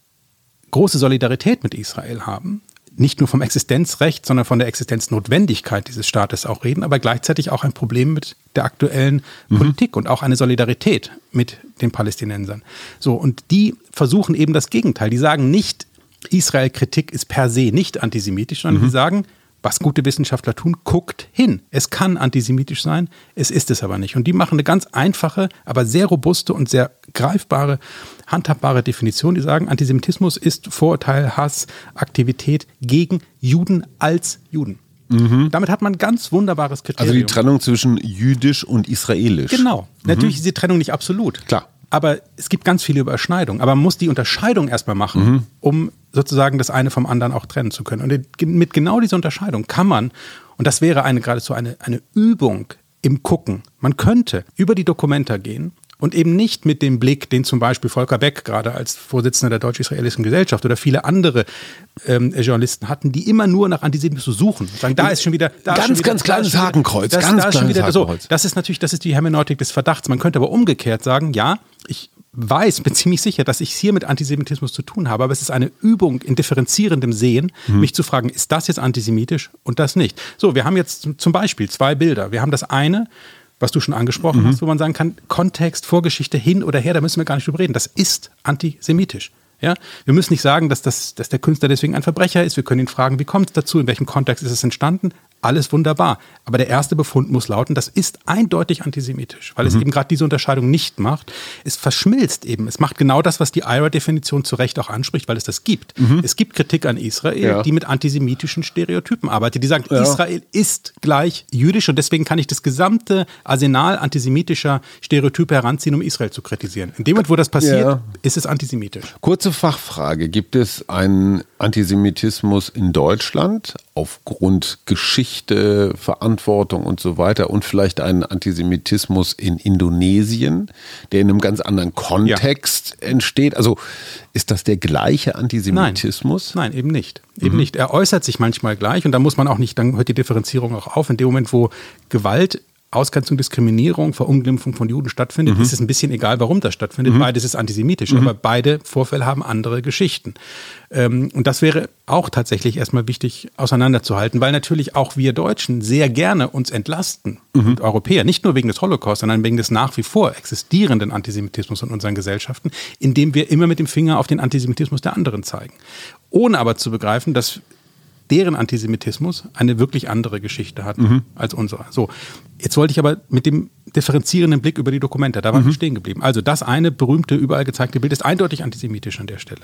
große Solidarität mit Israel haben, nicht nur vom Existenzrecht, sondern von der Existenznotwendigkeit dieses Staates auch reden, aber gleichzeitig auch ein Problem mit der aktuellen mhm. Politik und auch eine Solidarität mit den Palästinensern. So, und die versuchen eben das Gegenteil. Die sagen nicht, Israel-Kritik ist per se nicht antisemitisch, sondern mhm. die sagen, was gute Wissenschaftler tun, guckt hin. Es kann antisemitisch sein, es ist es aber nicht. Und die machen eine ganz einfache, aber sehr robuste und sehr greifbare, handhabbare Definition. Die sagen, Antisemitismus ist Vorurteil, Hass, Aktivität gegen Juden als Juden. Mhm. Damit hat man ein ganz wunderbares Kriterium. Also die Trennung zwischen jüdisch und israelisch. Genau. Mhm. Natürlich ist die Trennung nicht absolut. Klar. Aber es gibt ganz viele Überschneidungen. Aber man muss die Unterscheidung erstmal machen, mhm. um sozusagen das eine vom anderen auch trennen zu können. Und mit genau dieser Unterscheidung kann man, und das wäre eine geradezu eine, eine Übung im Gucken, man könnte über die Dokumenta gehen und eben nicht mit dem Blick, den zum Beispiel Volker Beck gerade als Vorsitzender der Deutsch-Israelischen Gesellschaft oder viele andere ähm, Journalisten hatten, die immer nur nach Antisemitismus suchen. Sagen, da ist schon wieder da ganz, schon wieder, ganz kleines Hakenkreuz, das, ganz da kleines wieder, Hakenkreuz. Das ist natürlich, das ist die Hermeneutik des Verdachts. Man könnte aber umgekehrt sagen, ja, ich weiß, bin ziemlich sicher, dass ich hier mit Antisemitismus zu tun habe, aber es ist eine Übung in differenzierendem Sehen, mhm. mich zu fragen, ist das jetzt antisemitisch und das nicht. So, wir haben jetzt zum Beispiel zwei Bilder. Wir haben das eine, was du schon angesprochen mhm. hast, wo man sagen kann, Kontext, Vorgeschichte hin oder her, da müssen wir gar nicht drüber reden. Das ist antisemitisch. Ja, wir müssen nicht sagen, dass, das, dass der Künstler deswegen ein Verbrecher ist. Wir können ihn fragen, wie kommt es dazu, in welchem Kontext ist es entstanden? Alles wunderbar. Aber der erste Befund muss lauten, das ist eindeutig antisemitisch, weil mhm. es eben gerade diese Unterscheidung nicht macht. Es verschmilzt eben. Es macht genau das, was die IRA-Definition zu Recht auch anspricht, weil es das gibt. Mhm. Es gibt Kritik an Israel, ja. die mit antisemitischen Stereotypen arbeitet. Die sagen, ja. Israel ist gleich jüdisch und deswegen kann ich das gesamte Arsenal antisemitischer Stereotype heranziehen, um Israel zu kritisieren. In dem Moment, wo das passiert, ja. ist es antisemitisch. Kurze Fachfrage. Gibt es einen Antisemitismus in Deutschland aufgrund Geschichte, Verantwortung und so weiter und vielleicht einen Antisemitismus in Indonesien, der in einem ganz anderen Kontext ja. entsteht. Also ist das der gleiche Antisemitismus? Nein, Nein eben nicht. Eben mhm. nicht. Er äußert sich manchmal gleich und da muss man auch nicht, dann hört die Differenzierung auch auf. In dem Moment, wo Gewalt Ausgrenzung, Diskriminierung, Verunglimpfung von Juden stattfindet, mhm. ist es ein bisschen egal, warum das stattfindet. Mhm. Beides ist antisemitisch, mhm. aber beide Vorfälle haben andere Geschichten. Ähm, und das wäre auch tatsächlich erstmal wichtig auseinanderzuhalten, weil natürlich auch wir Deutschen sehr gerne uns entlasten mhm. und Europäer, nicht nur wegen des Holocaust, sondern wegen des nach wie vor existierenden Antisemitismus in unseren Gesellschaften, indem wir immer mit dem Finger auf den Antisemitismus der anderen zeigen. Ohne aber zu begreifen, dass deren Antisemitismus eine wirklich andere Geschichte hat mhm. als unsere. So, jetzt wollte ich aber mit dem differenzierenden Blick über die Dokumente, da waren mhm. wir stehen geblieben. Also das eine berühmte, überall gezeigte Bild ist eindeutig antisemitisch an der Stelle.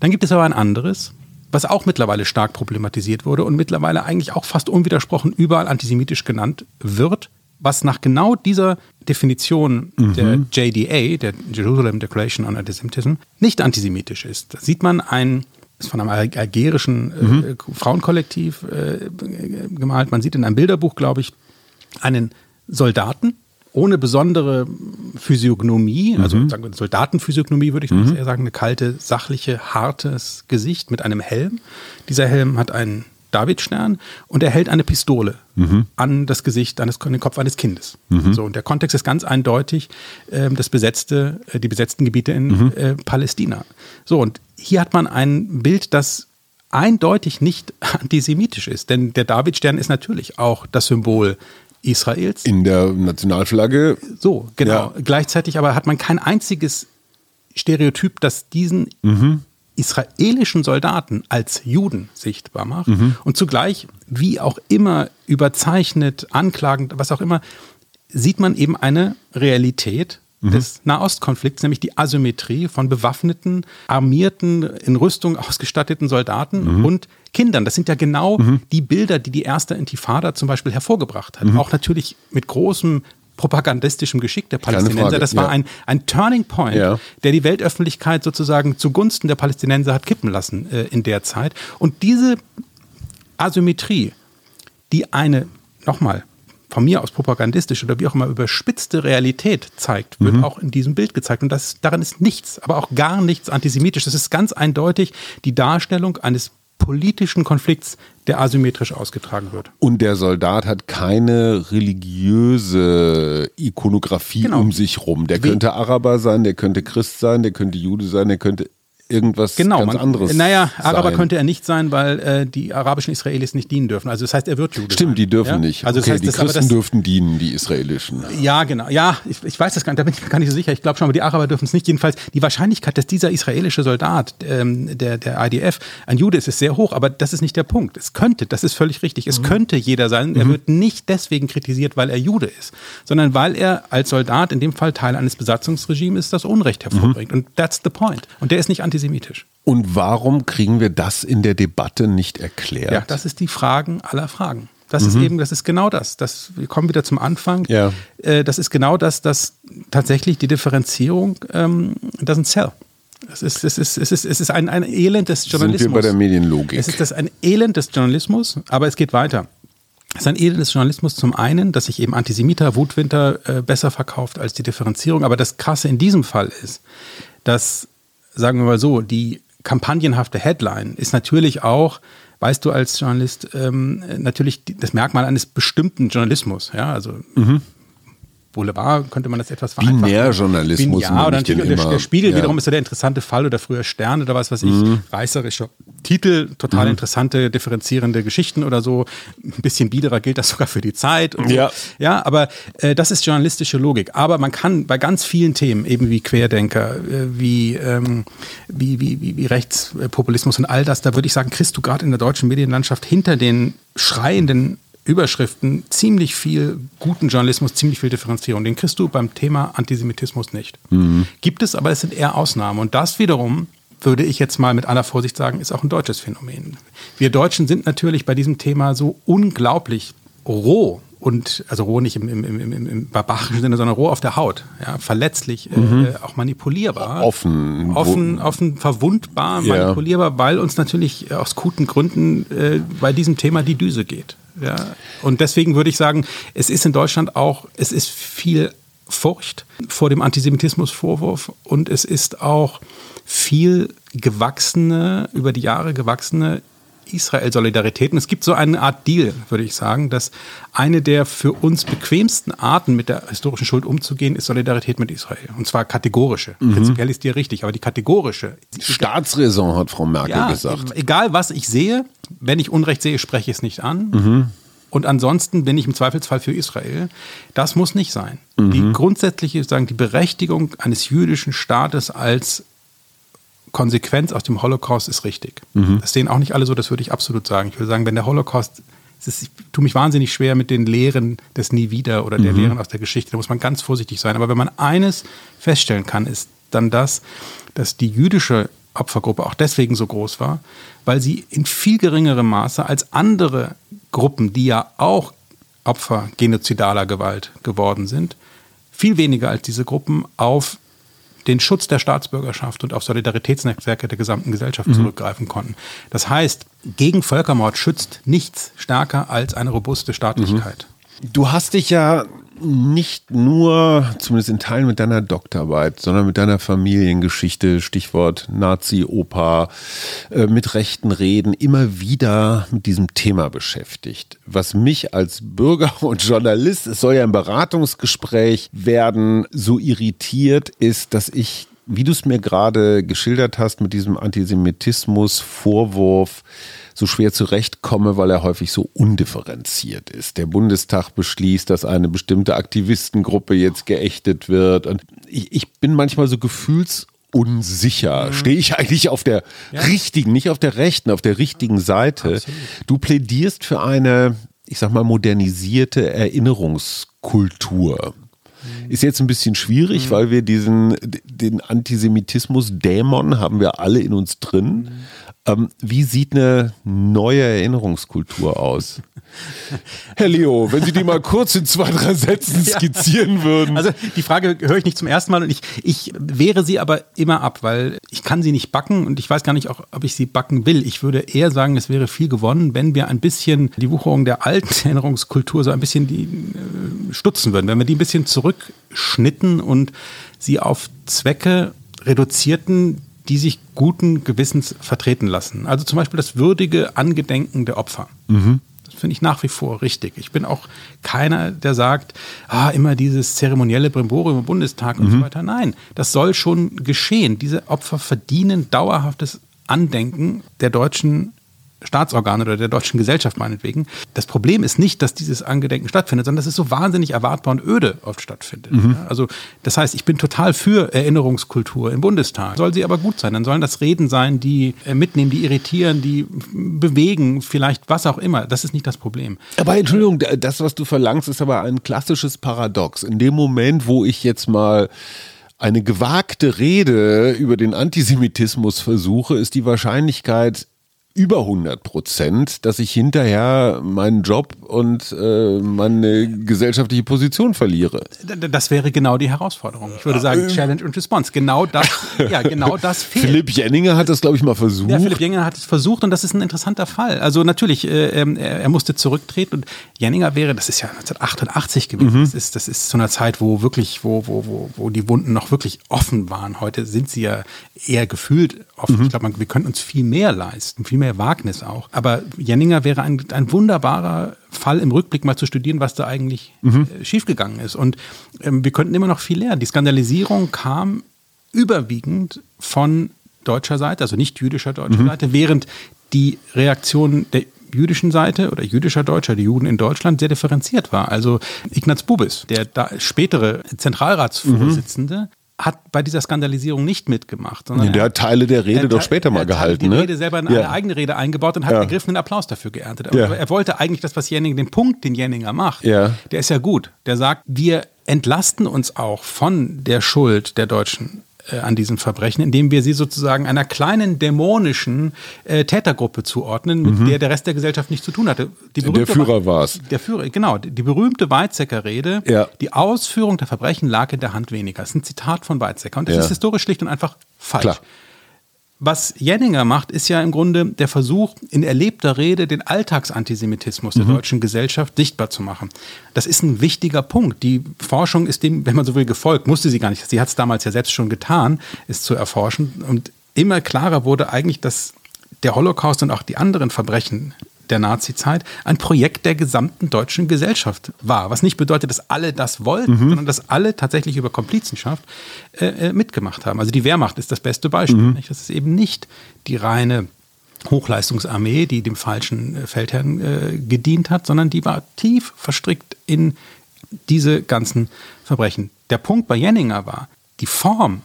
Dann gibt es aber ein anderes, was auch mittlerweile stark problematisiert wurde und mittlerweile eigentlich auch fast unwidersprochen überall antisemitisch genannt wird, was nach genau dieser Definition mhm. der JDA, der Jerusalem Declaration on Antisemitism, nicht antisemitisch ist. Da sieht man ein ist von einem algerischen äh, mhm. Frauenkollektiv äh, gemalt. Man sieht in einem Bilderbuch, glaube ich, einen Soldaten ohne besondere Physiognomie, also mhm. sagen wir Soldatenphysiognomie würde ich mhm. eher sagen, eine kalte, sachliche, hartes Gesicht mit einem Helm. Dieser Helm hat einen Davidstern und er hält eine Pistole mhm. an das Gesicht, an, das, an den Kopf eines Kindes. Mhm. So, und der Kontext ist ganz eindeutig äh, das besetzte, äh, die besetzten Gebiete in mhm. äh, Palästina. So, und hier hat man ein Bild, das eindeutig nicht antisemitisch ist, denn der Davidstern ist natürlich auch das Symbol Israels. In der Nationalflagge. So, genau. Ja. Gleichzeitig aber hat man kein einziges Stereotyp, das diesen mhm israelischen Soldaten als Juden sichtbar macht mhm. und zugleich, wie auch immer überzeichnet, anklagend, was auch immer, sieht man eben eine Realität mhm. des Nahostkonflikts, nämlich die Asymmetrie von bewaffneten, armierten, in Rüstung ausgestatteten Soldaten mhm. und Kindern. Das sind ja genau mhm. die Bilder, die die erste Intifada zum Beispiel hervorgebracht hat. Mhm. Auch natürlich mit großem propagandistischem Geschick der Palästinenser. Das war ja. ein, ein Turning Point, ja. der die Weltöffentlichkeit sozusagen zugunsten der Palästinenser hat kippen lassen äh, in der Zeit. Und diese Asymmetrie, die eine, nochmal, von mir aus propagandistisch oder wie auch immer überspitzte Realität zeigt, wird mhm. auch in diesem Bild gezeigt. Und das, daran ist nichts, aber auch gar nichts antisemitisch. Das ist ganz eindeutig die Darstellung eines politischen Konflikts, der asymmetrisch ausgetragen wird. Und der Soldat hat keine religiöse Ikonografie genau. um sich rum. Der könnte Araber sein, der könnte Christ sein, der könnte Jude sein, der könnte irgendwas genau, ganz man, anderes. Naja, Araber sein. könnte er nicht sein, weil äh, die arabischen Israelis nicht dienen dürfen. Also das heißt, er wird Jude. Stimmt, sein. die dürfen ja? nicht. Also okay, das heißt, die Christen das, dürften dienen, die israelischen. Ja, genau. Ja, ich, ich, weiß das gar nicht, da bin ich mir gar nicht so sicher. Ich glaube schon, aber die Araber dürfen es nicht. Jedenfalls die Wahrscheinlichkeit, dass dieser israelische Soldat, ähm, der, der IDF, ein Jude ist, ist sehr hoch, aber das ist nicht der Punkt. Es könnte, das ist völlig richtig, es mhm. könnte jeder sein. Er mhm. wird nicht deswegen kritisiert, weil er Jude ist, sondern weil er als Soldat in dem Fall Teil eines Besatzungsregimes ist, das Unrecht hervorbringt. Mhm. Und that's the point. Und der ist nicht antisemitisch. Und warum kriegen wir das in der Debatte nicht erklärt? Ja, das ist die Fragen aller Fragen. Das mhm. ist eben, das ist genau das. das. Wir kommen wieder zum Anfang. Ja. Äh, das ist genau das, dass tatsächlich die Differenzierung ähm, doesn't sell. Es ist, es ist, es ist, es ist ein, ein Elend des Journalismus. Sind wir bei der Medienlogik. Es ist das ein Elend des Journalismus, aber es geht weiter. Es ist ein Elend des Journalismus zum einen, dass sich eben Antisemiter, Wutwinter äh, besser verkauft als die Differenzierung. Aber das Krasse in diesem Fall ist, dass, sagen wir mal so, die kampagnenhafte Headline ist natürlich auch, weißt du als Journalist, ähm, natürlich das Merkmal eines bestimmten Journalismus. Ja, also mhm. Boulevard könnte man das etwas vereinfachen. Binärjournalismus. Ja, oder natürlich der, der, Spiegel ja. wiederum ist ja der interessante Fall oder früher Stern oder was weiß ich, mhm. reißerischer Titel, total mhm. interessante, differenzierende Geschichten oder so. Ein bisschen biederer gilt das sogar für die Zeit. Und ja. So. ja, aber äh, das ist journalistische Logik. Aber man kann bei ganz vielen Themen, eben wie Querdenker, äh, wie, ähm, wie, wie, wie, wie Rechtspopulismus und all das, da würde ich sagen, kriegst du gerade in der deutschen Medienlandschaft hinter den schreienden Überschriften ziemlich viel guten Journalismus, ziemlich viel Differenzierung. Den kriegst du beim Thema Antisemitismus nicht. Mhm. Gibt es, aber es sind eher Ausnahmen. Und das wiederum würde ich jetzt mal mit aller Vorsicht sagen, ist auch ein deutsches Phänomen. Wir Deutschen sind natürlich bei diesem Thema so unglaublich roh und also roh nicht im, im, im, im, im barbarischen Sinne, sondern roh auf der Haut, ja, verletzlich, Mhm. äh, auch manipulierbar. Offen. Offen, offen verwundbar, Ja. manipulierbar, weil uns natürlich aus guten Gründen äh, bei diesem Thema die Düse geht. Ja. Und deswegen würde ich sagen, es ist in Deutschland auch, es ist viel Furcht vor dem Antisemitismusvorwurf und es ist auch viel gewachsene, über die Jahre gewachsene Israel-Solidarität. Und es gibt so eine Art Deal, würde ich sagen, dass eine der für uns bequemsten Arten, mit der historischen Schuld umzugehen, ist Solidarität mit Israel. Und zwar kategorische. Prinzipiell ist die richtig, aber die kategorische. Staatsräson, hat Frau Merkel Ja, gesagt. egal was ich sehe, wenn ich Unrecht sehe, spreche ich es nicht an. Und ansonsten bin ich im Zweifelsfall für Israel. Das muss nicht sein. Die grundsätzliche, sagen, die Berechtigung eines jüdischen Staates als Konsequenz aus dem Holocaust ist richtig. Das sehen auch nicht alle so, das würde ich absolut sagen. Ich würde sagen, wenn der Holocaust, es ist, ich tue mich wahnsinnig schwer mit den Lehren des Nie wieder oder der Lehren aus der Geschichte, da muss man ganz vorsichtig sein. Aber wenn man eines feststellen kann, ist dann das, dass die jüdische Opfergruppe auch deswegen so groß war, weil sie in viel geringerem Maße als andere Gruppen, die ja auch Opfer genozidaler Gewalt geworden sind, viel weniger als diese Gruppen auf den Schutz der Staatsbürgerschaft und auf Solidaritätsnetzwerke der gesamten Gesellschaft zurückgreifen konnten. Das heißt, gegen Völkermord schützt nichts stärker als eine robuste Staatlichkeit. Du hast dich ja nicht nur, zumindest in Teilen mit deiner Doktorarbeit, sondern mit deiner Familiengeschichte, Stichwort Nazi-Opa, äh, mit rechten Reden, immer wieder mit diesem Thema beschäftigt. Was mich als Bürger und Journalist, es soll ja ein Beratungsgespräch werden, so irritiert ist, dass ich wie du es mir gerade geschildert hast, mit diesem Antisemitismus-Vorwurf so schwer zurechtkomme, weil er häufig so undifferenziert ist. Der Bundestag beschließt, dass eine bestimmte Aktivistengruppe jetzt geächtet wird. Und ich, ich bin manchmal so gefühlsunsicher. Stehe ich eigentlich auf der richtigen, nicht auf der rechten, auf der richtigen Seite? Du plädierst für eine, ich sag mal, modernisierte Erinnerungskultur. Ist jetzt ein bisschen schwierig, weil wir diesen, den Antisemitismus-Dämon haben wir alle in uns drin. Ähm, wie sieht eine neue Erinnerungskultur aus? Herr Leo, wenn Sie die mal kurz in zwei, drei Sätzen skizzieren würden. Also die Frage höre ich nicht zum ersten Mal und ich, ich wehre sie aber immer ab, weil ich kann sie nicht backen und ich weiß gar nicht, auch, ob ich sie backen will. Ich würde eher sagen, es wäre viel gewonnen, wenn wir ein bisschen die Wucherung der alten Erinnerungskultur so ein bisschen die äh, stutzen würden, wenn wir die ein bisschen zurückschnitten und sie auf Zwecke reduzierten, die sich guten Gewissens vertreten lassen. Also zum Beispiel das würdige Angedenken der Opfer. Das finde ich nach wie vor richtig. Ich bin auch keiner, der sagt, ah, immer dieses zeremonielle Brimborium im Bundestag und so weiter. Nein, das soll schon geschehen. Diese Opfer verdienen dauerhaftes Andenken der deutschen Staatsorgane oder der deutschen Gesellschaft meinetwegen. Das Problem ist nicht, dass dieses Angedenken stattfindet, sondern dass es so wahnsinnig erwartbar und öde oft stattfindet. Ja, also das heißt, ich bin total für Erinnerungskultur im Bundestag. Soll sie aber gut sein. Dann sollen das Reden sein, die äh, mitnehmen, die irritieren, die bewegen, vielleicht was auch immer. Das ist nicht das Problem. Aber Entschuldigung, das, was du verlangst, ist aber ein klassisches Paradox. In dem Moment, wo ich jetzt mal eine gewagte Rede über den Antisemitismus versuche, ist die Wahrscheinlichkeit über 100 Prozent, dass ich hinterher meinen Job und äh, meine gesellschaftliche Position verliere. Das wäre genau die Herausforderung. Ich würde sagen, Challenge und Response. Genau das, ja, genau das fehlt. Philipp Jenninger hat das, glaube ich, mal versucht. Ja, Philipp Jenninger hat es versucht und das ist ein interessanter Fall. Also natürlich, äh, ähm, er, musste zurücktreten und Jenninger wäre, das ist ja 1988 gewesen, das, ist, das ist zu einer Zeit, wo wirklich, wo, wo, wo, wo die Wunden noch wirklich offen waren. Heute sind sie ja eher gefühlt offen. Ich glaube, wir könnten uns viel mehr leisten, viel mehr Wagnis auch. Aber Jenninger wäre ein, ein wunderbarer Fall im Rückblick mal zu studieren, was da eigentlich äh, schiefgegangen ist. Und ähm, wir könnten immer noch viel lernen. Die Skandalisierung kam überwiegend von deutscher Seite, also nicht jüdischer deutscher Seite, während die Reaktion der jüdischen Seite oder jüdischer Deutscher, die Juden in Deutschland, sehr differenziert war. Also Ignaz Bubis, der da spätere Zentralratsvorsitzende, hat bei dieser Skandalisierung nicht mitgemacht. Sondern Der er- hat Teile der Rede er doch später mal er hat gehalten, die ne? Rede selber in Ja. eine eigene Rede eingebaut und hat Ja. ergriffenen Applaus dafür geerntet. Aber Ja. er wollte eigentlich das, was Jenninger, den Punkt, den Jenninger macht, Ja. der ist ja gut. Der sagt, wir entlasten uns auch von der Schuld der deutschen äh, an diesen Verbrechen, indem wir sie sozusagen einer kleinen dämonischen äh, Tätergruppe zuordnen, mit mhm. der der Rest der Gesellschaft nichts zu tun hatte. der Führer war es. Der Führer, genau. Die berühmte Weizsäcker-Rede, ja. die Ausführung der Verbrechen lag in der Hand weniger. Das ist ein Zitat von Weizsäcker. Und das ja. ist historisch schlicht und einfach falsch. Klar. Was Jenninger macht, ist ja im Grunde der Versuch, in erlebter Rede den Alltagsantisemitismus mhm. der deutschen Gesellschaft sichtbar zu machen. Das ist ein wichtiger Punkt. Die Forschung ist dem, wenn man so will, gefolgt, musste sie gar nicht. Sie hat es damals ja selbst schon getan, es zu erforschen. Und immer klarer wurde eigentlich, dass der Holocaust und auch die anderen Verbrechen der Nazizeit ein Projekt der gesamten deutschen Gesellschaft war. Was nicht bedeutet, dass alle das wollten, mhm. sondern dass alle tatsächlich über Komplizenschaft äh, äh mitgemacht haben. Also die Wehrmacht ist das beste Beispiel. Mhm. Das ist eben nicht die reine Hochleistungsarmee, die dem falschen äh, Feldherrn äh, gedient hat, sondern die war tief verstrickt in diese ganzen Verbrechen. Der Punkt bei Jenninger war, die Form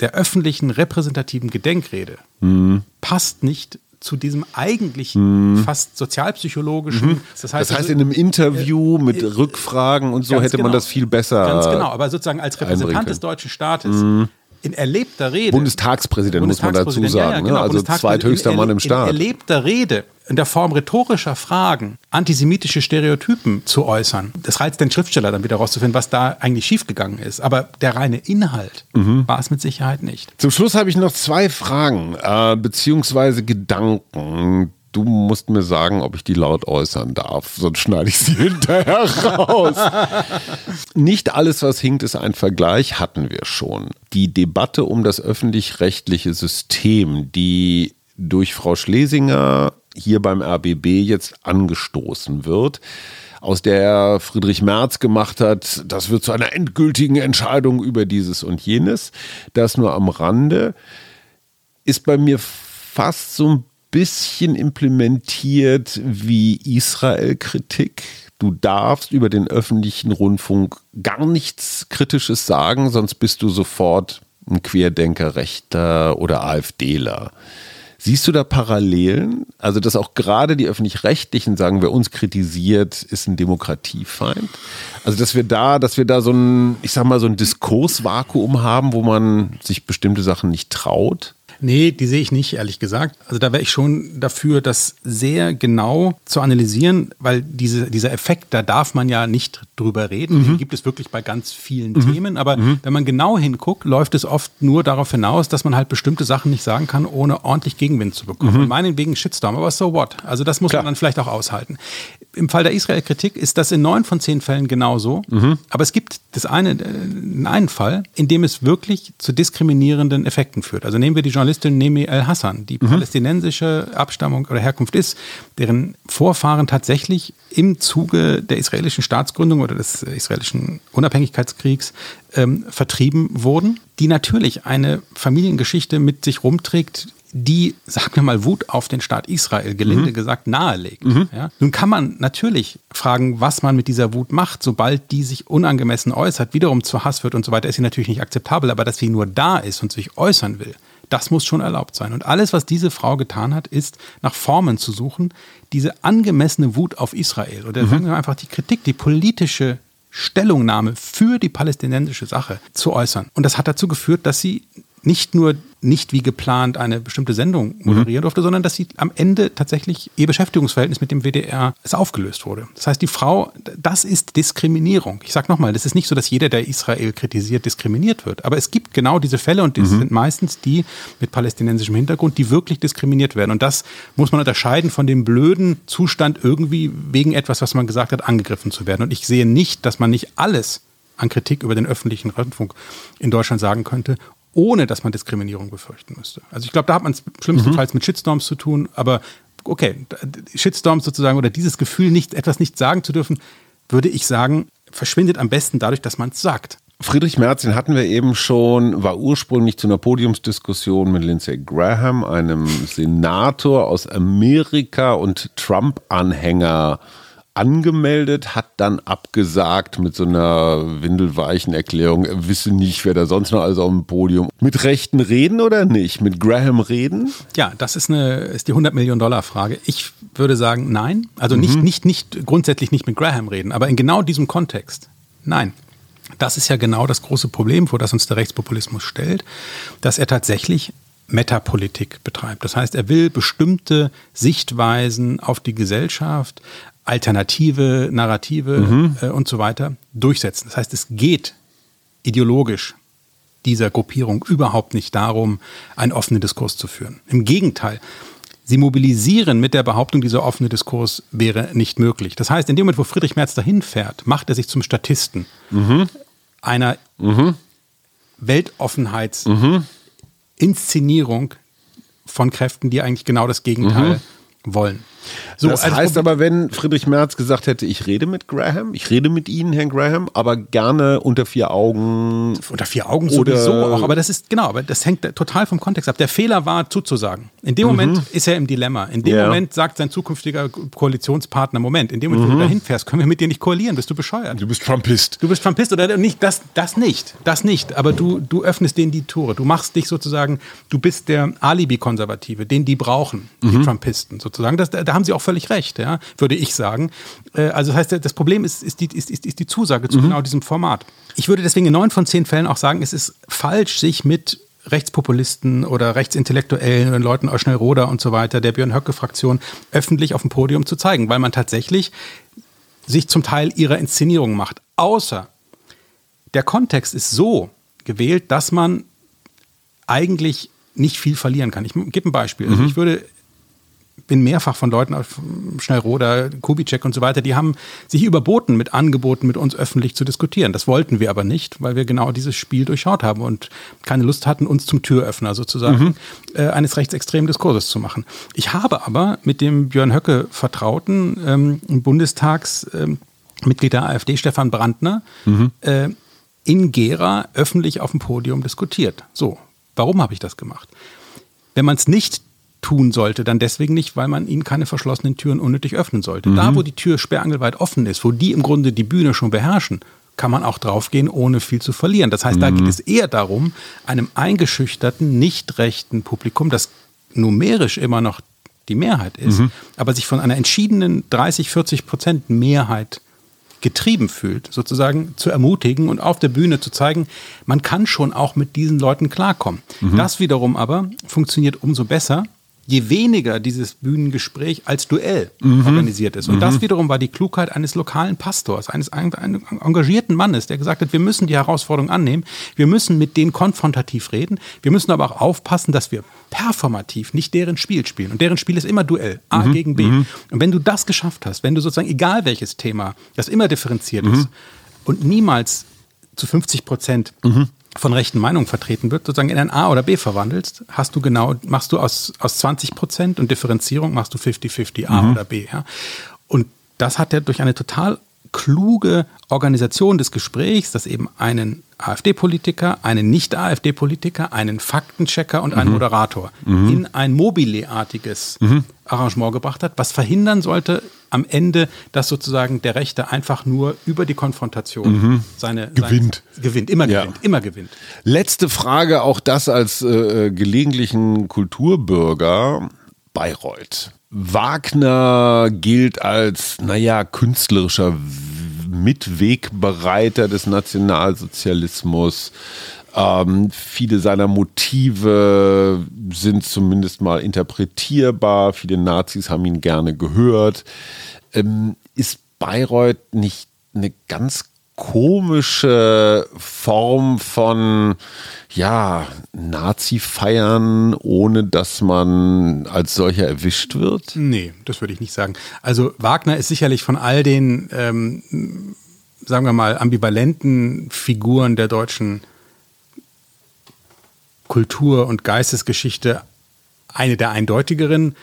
der öffentlichen repräsentativen Gedenkrede mhm. passt nicht zu diesem eigentlichen, mhm. fast sozialpsychologischen. Mhm. Das heißt, das heißt in einem Interview äh, mit äh, Rückfragen und so hätte genau, man das viel besser. Ganz genau, aber sozusagen als Repräsentant des deutschen Staates. Mhm. In erlebter Rede. Bundestagspräsident, muss man dazu sagen. Ja, ja, ne? genau, also zweithöchster Mann im Staat. In erlebter Rede in der Form rhetorischer Fragen antisemitische Stereotypen zu äußern. Das reizt den Schriftsteller dann wieder rauszufinden, was da eigentlich schiefgegangen ist. Aber der reine Inhalt mhm. war es mit Sicherheit nicht. Zum Schluss habe ich noch zwei Fragen äh, beziehungsweise Gedanken. Du musst mir sagen, ob ich die laut äußern darf, sonst schneide ich sie hinterher raus. Nicht alles, was hinkt, ist ein Vergleich, hatten wir schon. Die Debatte um das öffentlich-rechtliche System, die durch Frau Schlesinger hier beim RBB jetzt angestoßen wird aus der Friedrich Merz gemacht hat, das wird zu einer endgültigen Entscheidung über dieses und jenes. Das nur am Rande. Ist bei mir fast so ein bisschen implementiert wie Israel-Kritik. Du darfst über den öffentlichen Rundfunk gar nichts Kritisches sagen, sonst bist du sofort ein Querdenker, Rechter oder AfDler. Siehst du da Parallelen? Also, dass auch gerade die öffentlich-rechtlichen sagen, wer uns kritisiert, ist ein Demokratiefeind? Also, dass wir da, dass wir da so ein, ich sag mal, so ein Diskursvakuum haben, wo man sich bestimmte Sachen nicht traut? Nee, die sehe ich nicht, ehrlich gesagt. Also da wäre ich schon dafür, das sehr genau zu analysieren, weil diese, dieser Effekt, da darf man ja nicht drüber reden. Mhm. Den gibt es wirklich bei ganz vielen mhm. Themen. Aber mhm. wenn man genau hinguckt, läuft es oft nur darauf hinaus, dass man halt bestimmte Sachen nicht sagen kann, ohne ordentlich Gegenwind zu bekommen. Mhm. Meinetwegen Shitstorm, aber so what? Also das muss Klar. man dann vielleicht auch aushalten. Im Fall der Israel-Kritik ist das in neun von zehn Fällen genauso. Mhm. Aber es gibt das eine, äh, einen Fall, in dem es wirklich zu diskriminierenden Effekten führt. Also nehmen wir die Journalistin Nemi El-Hassan, die mhm. palästinensische Abstammung oder Herkunft ist, deren Vorfahren tatsächlich im Zuge der israelischen Staatsgründung oder des israelischen Unabhängigkeitskriegs ähm, vertrieben wurden, die natürlich eine Familiengeschichte mit sich rumträgt, die, sagen wir mal, Wut auf den Staat Israel, gelinde mhm. gesagt, nahelegt. Mhm. Ja? Nun kann man natürlich fragen, was man mit dieser Wut macht, sobald die sich unangemessen äußert, wiederum zu Hass wird und so weiter, ist sie natürlich nicht akzeptabel, aber dass sie nur da ist und sich äußern will, das muss schon erlaubt sein. Und alles, was diese Frau getan hat, ist nach Formen zu suchen, diese angemessene Wut auf Israel oder mhm. sagen wir einfach die Kritik, die politische Stellungnahme für die palästinensische Sache zu äußern. Und das hat dazu geführt, dass sie nicht nur nicht wie geplant eine bestimmte Sendung moderieren mhm. durfte, sondern dass sie am Ende tatsächlich ihr Beschäftigungsverhältnis mit dem WDR es aufgelöst wurde. Das heißt, die Frau, das ist Diskriminierung. Ich sage nochmal, das ist nicht so, dass jeder, der Israel kritisiert, diskriminiert wird. Aber es gibt genau diese Fälle und das mhm. sind meistens die mit palästinensischem Hintergrund, die wirklich diskriminiert werden. Und das muss man unterscheiden von dem blöden Zustand, irgendwie wegen etwas, was man gesagt hat, angegriffen zu werden. Und ich sehe nicht, dass man nicht alles an Kritik über den öffentlichen Rundfunk in Deutschland sagen könnte, ohne dass man Diskriminierung befürchten müsste. Also ich glaube, da hat man es schlimmstenfalls mhm. mit Shitstorms zu tun, aber okay, Shitstorms sozusagen oder dieses Gefühl, nicht, etwas nicht sagen zu dürfen, würde ich sagen, verschwindet am besten dadurch, dass man es sagt. Friedrich Merz, den hatten wir eben schon, war ursprünglich zu einer Podiumsdiskussion mit Lindsey Graham, einem Senator aus Amerika und Trump-Anhänger angemeldet, hat dann abgesagt mit so einer windelweichen Erklärung, er wisse nicht, wer da sonst noch alles auf dem Podium. Mit Rechten reden oder nicht? Mit Graham reden? Ja, das ist, eine, ist die 100 Millionen Dollar Frage. Ich würde sagen, nein. Also nicht, mhm. nicht, nicht grundsätzlich nicht mit Graham reden, aber in genau diesem Kontext. Nein. Das ist ja genau das große Problem, vor das uns der Rechtspopulismus stellt, dass er tatsächlich Metapolitik betreibt. Das heißt, er will bestimmte Sichtweisen auf die Gesellschaft, alternative Narrative mhm. äh, und so weiter durchsetzen. Das heißt, es geht ideologisch dieser Gruppierung überhaupt nicht darum, einen offenen Diskurs zu führen. Im Gegenteil, sie mobilisieren mit der Behauptung, dieser offene Diskurs wäre nicht möglich. Das heißt, in dem Moment, wo Friedrich Merz dahin fährt, macht er sich zum Statisten mhm. einer mhm. Weltoffenheitsinszenierung von Kräften, die eigentlich genau das Gegenteil mhm. wollen. So, das also heißt aber, wenn Friedrich Merz gesagt hätte, ich rede mit Graham, ich rede mit Ihnen, Herrn Graham, aber gerne unter vier Augen. Unter vier Augen sowieso auch, aber das ist, genau, aber das hängt total vom Kontext ab. Der Fehler war zuzusagen. In dem mhm. Moment ist er im Dilemma. In dem yeah. Moment sagt sein zukünftiger Koalitionspartner, Moment, in dem Moment, mhm. wo du mhm. dahin fährst, können wir mit dir nicht koalieren, bist du bescheuert. Du bist Trumpist. Du bist Trumpist oder nicht, das, das nicht, das nicht, aber du, du öffnest denen die Tore. Du machst dich sozusagen, du bist der Alibi-Konservative, den die brauchen, die mhm. Trumpisten sozusagen. Das, da haben sie auch völlig recht, ja, würde ich sagen. Äh, also das heißt, das Problem ist, ist, die, ist, ist, die Zusage zu mhm. genau diesem Format. Ich würde deswegen in neun von zehn Fällen auch sagen, es ist falsch, sich mit Rechtspopulisten oder Rechtsintellektuellen oder Leuten aus Schnellroda und so weiter, der Björn Höcke-Fraktion, öffentlich auf dem Podium zu zeigen, weil man tatsächlich sich zum Teil ihrer Inszenierung macht. Außer der Kontext ist so gewählt, dass man eigentlich nicht viel verlieren kann. Ich gebe ein Beispiel. Also mhm. ich würde bin mehrfach von Leuten auf Schnellroder, Kubitschek und so weiter, die haben sich überboten mit Angeboten, mit uns öffentlich zu diskutieren. Das wollten wir aber nicht, weil wir genau dieses Spiel durchschaut haben und keine Lust hatten, uns zum Türöffner sozusagen mhm. äh, eines rechtsextremen Diskurses zu machen. Ich habe aber mit dem Björn Höcke vertrauten ähm, Bundestagsmitglied ähm, der AfD, Stefan Brandner, mhm. äh, in Gera öffentlich auf dem Podium diskutiert. So, warum habe ich das gemacht? Wenn man es nicht tun sollte, dann deswegen nicht, weil man ihnen keine verschlossenen Türen unnötig öffnen sollte. Mhm. Da, wo die Tür sperrangelweit offen ist, wo die im Grunde die Bühne schon beherrschen, kann man auch draufgehen, ohne viel zu verlieren. Das heißt, mhm. da geht es eher darum, einem eingeschüchterten, nicht rechten Publikum, das numerisch immer noch die Mehrheit ist, mhm. aber sich von einer entschiedenen 30, 40 Prozent Mehrheit getrieben fühlt, sozusagen zu ermutigen und auf der Bühne zu zeigen, man kann schon auch mit diesen Leuten klarkommen. Mhm. Das wiederum aber funktioniert umso besser, je weniger dieses Bühnengespräch als Duell mhm. organisiert ist. Und mhm. das wiederum war die Klugheit eines lokalen Pastors, eines, engagierten Mannes, der gesagt hat, wir müssen die Herausforderung annehmen, wir müssen mit denen konfrontativ reden, wir müssen aber auch aufpassen, dass wir performativ nicht deren Spiel spielen. Und deren Spiel ist immer Duell, A mhm. gegen B. Mhm. Und wenn du das geschafft hast, wenn du sozusagen, egal welches Thema, das immer differenziert ist mhm. und niemals zu 50 Prozent mhm von rechten Meinungen vertreten wird, sozusagen in ein A oder B verwandelst, hast du genau, machst du aus, aus 20 Prozent und Differenzierung machst du 50-50 A mhm. oder B. Ja? Und das hat er durch eine total kluge Organisation des Gesprächs, dass eben einen AfD-Politiker, einen Nicht-AfD-Politiker, einen Faktenchecker und einen mhm. Moderator mhm. in ein Mobile-artiges mhm. Arrangement gebracht hat, was verhindern sollte am Ende, dass sozusagen der Rechte einfach nur über die Konfrontation mhm. seine gewinnt. Seine, gewinnt, immer ja. gewinnt, immer gewinnt. Letzte Frage, auch das als äh, gelegentlichen Kulturbürger. Bayreuth. Wagner gilt als, naja, künstlerischer Mitwegbereiter des Nationalsozialismus. Ähm, viele seiner Motive sind zumindest mal interpretierbar. Viele Nazis haben ihn gerne gehört. Ähm, ist Bayreuth nicht eine ganz komische Form von ja, Nazi-Feiern, ohne dass man als solcher erwischt wird? Nee, das würde ich nicht sagen. Also Wagner ist sicherlich von all den, ähm, sagen wir mal, ambivalenten Figuren der deutschen Kultur- und Geistesgeschichte eine der eindeutigeren.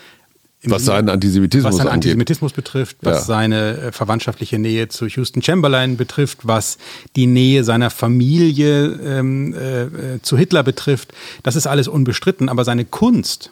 Was seinen Antisemitismus, was seinen Antisemitismus betrifft, was ja. seine äh, verwandtschaftliche Nähe zu Houston Chamberlain betrifft, was die Nähe seiner Familie ähm, äh, äh, zu Hitler betrifft. Das ist alles unbestritten, aber seine Kunst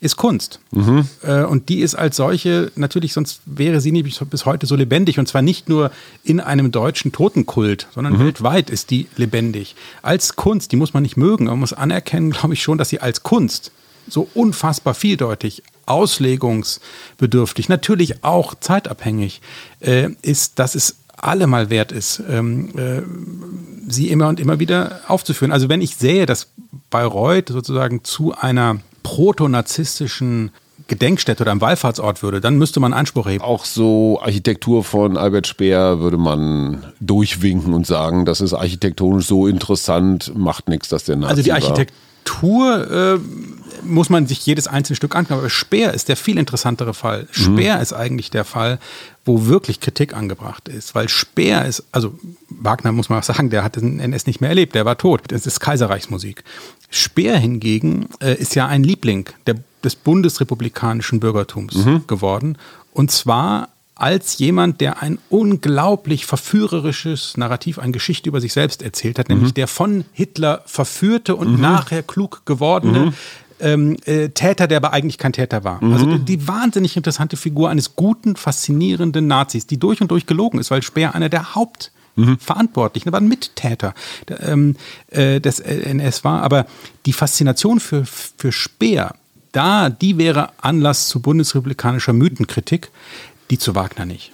ist Kunst. Mhm. Äh, und die ist als solche natürlich, sonst wäre sie nicht bis heute so lebendig. Und zwar nicht nur in einem deutschen Totenkult, sondern mhm. weltweit ist die lebendig. Als Kunst, die muss man nicht mögen, man muss anerkennen, glaube ich schon, dass sie als Kunst so unfassbar vieldeutig, auslegungsbedürftig, natürlich auch zeitabhängig äh, ist, dass es allemal wert ist, ähm, äh, sie immer und immer wieder aufzuführen. Also wenn ich sehe, dass Bayreuth sozusagen zu einer proto-narzisstischen Gedenkstätte oder einem Wallfahrtsort würde, dann müsste man Anspruch heben. Auch so Architektur von Albert Speer würde man durchwinken und sagen, das ist architektonisch so interessant, macht nichts, dass der Nazi Also die. Architektur äh, muss man sich jedes einzelne Stück anschauen. Aber Speer ist der viel interessantere Fall. Speer ist eigentlich der Fall, wo wirklich Kritik angebracht ist. Weil Speer ist, also Wagner muss man auch sagen, der hat den NS nicht mehr erlebt, der war tot. Das ist Kaiserreichsmusik. Speer hingegen äh, ist ja ein Liebling der, des bundesrepublikanischen Bürgertums geworden. Und zwar als jemand, der ein unglaublich verführerisches Narrativ, eine Geschichte über sich selbst erzählt hat, nämlich der von Hitler verführte und nachher klug gewordene ähm, äh, Täter, der aber eigentlich kein Täter war. Also die, die wahnsinnig interessante Figur eines guten, faszinierenden Nazis, die durch und durch gelogen ist, weil Speer einer der Hauptverantwortlichen, aber ein Mittäter ähm, äh, des NS war. Aber die Faszination für, für Speer, da, die wäre Anlass zu bundesrepublikanischer Mythenkritik, die zu Wagner nicht.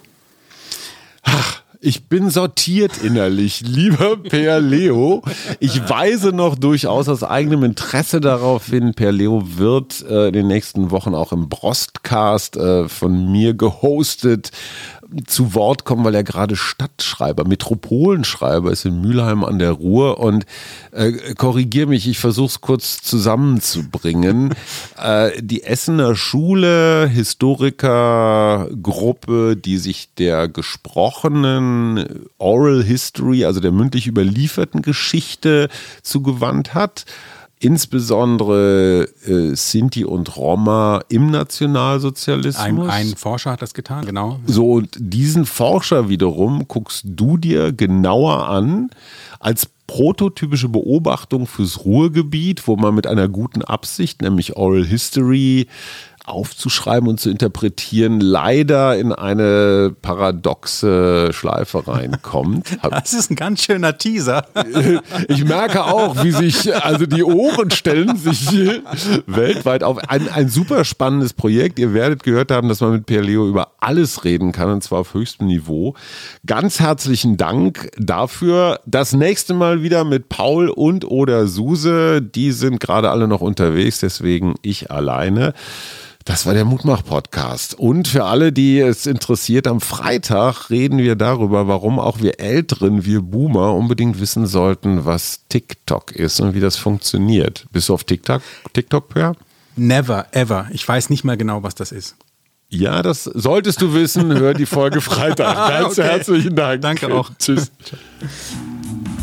Ich bin sortiert innerlich, lieber Per Leo. Ich weise noch durchaus aus eigenem Interesse darauf hin, Per Leo wird äh, in den nächsten Wochen auch im Brostcast äh, von mir gehostet zu Wort kommen, weil er gerade Stadtschreiber, Metropolenschreiber ist in Mülheim an der Ruhr und äh, korrigier mich, ich versuche es kurz zusammenzubringen. äh, die Essener Schule, Historikergruppe, die sich der gesprochenen Oral History, also der mündlich überlieferten Geschichte zugewandt hat insbesondere äh, Sinti und Roma im Nationalsozialismus. Ein, ein Forscher hat das getan, genau. So, und diesen Forscher wiederum guckst du dir genauer an als prototypische Beobachtung fürs Ruhrgebiet, wo man mit einer guten Absicht, nämlich Oral History, aufzuschreiben und zu interpretieren, leider in eine paradoxe Schleife reinkommt. Das ist ein ganz schöner Teaser. Ich merke auch, wie sich, also die Ohren stellen sich weltweit auf. Ein, ein super spannendes Projekt. Ihr werdet gehört haben, dass man mit Per Leo über alles reden kann und zwar auf höchstem Niveau. Ganz herzlichen Dank dafür. Das nächste Mal wieder mit Paul und oder Suse. Die sind gerade alle noch unterwegs, deswegen ich alleine. Das war der Mutmach-Podcast. Und für alle, die es interessiert, am Freitag reden wir darüber, warum auch wir Älteren, wir Boomer, unbedingt wissen sollten, was TikTok ist und wie das funktioniert. Bist du auf TikTok, TikTok, Per? Never, ever. Ich weiß nicht mehr genau, was das ist. Ja, das solltest du wissen. Hör die Folge Freitag. Ganz Okay. herzlichen Dank. Danke auch. Tschüss.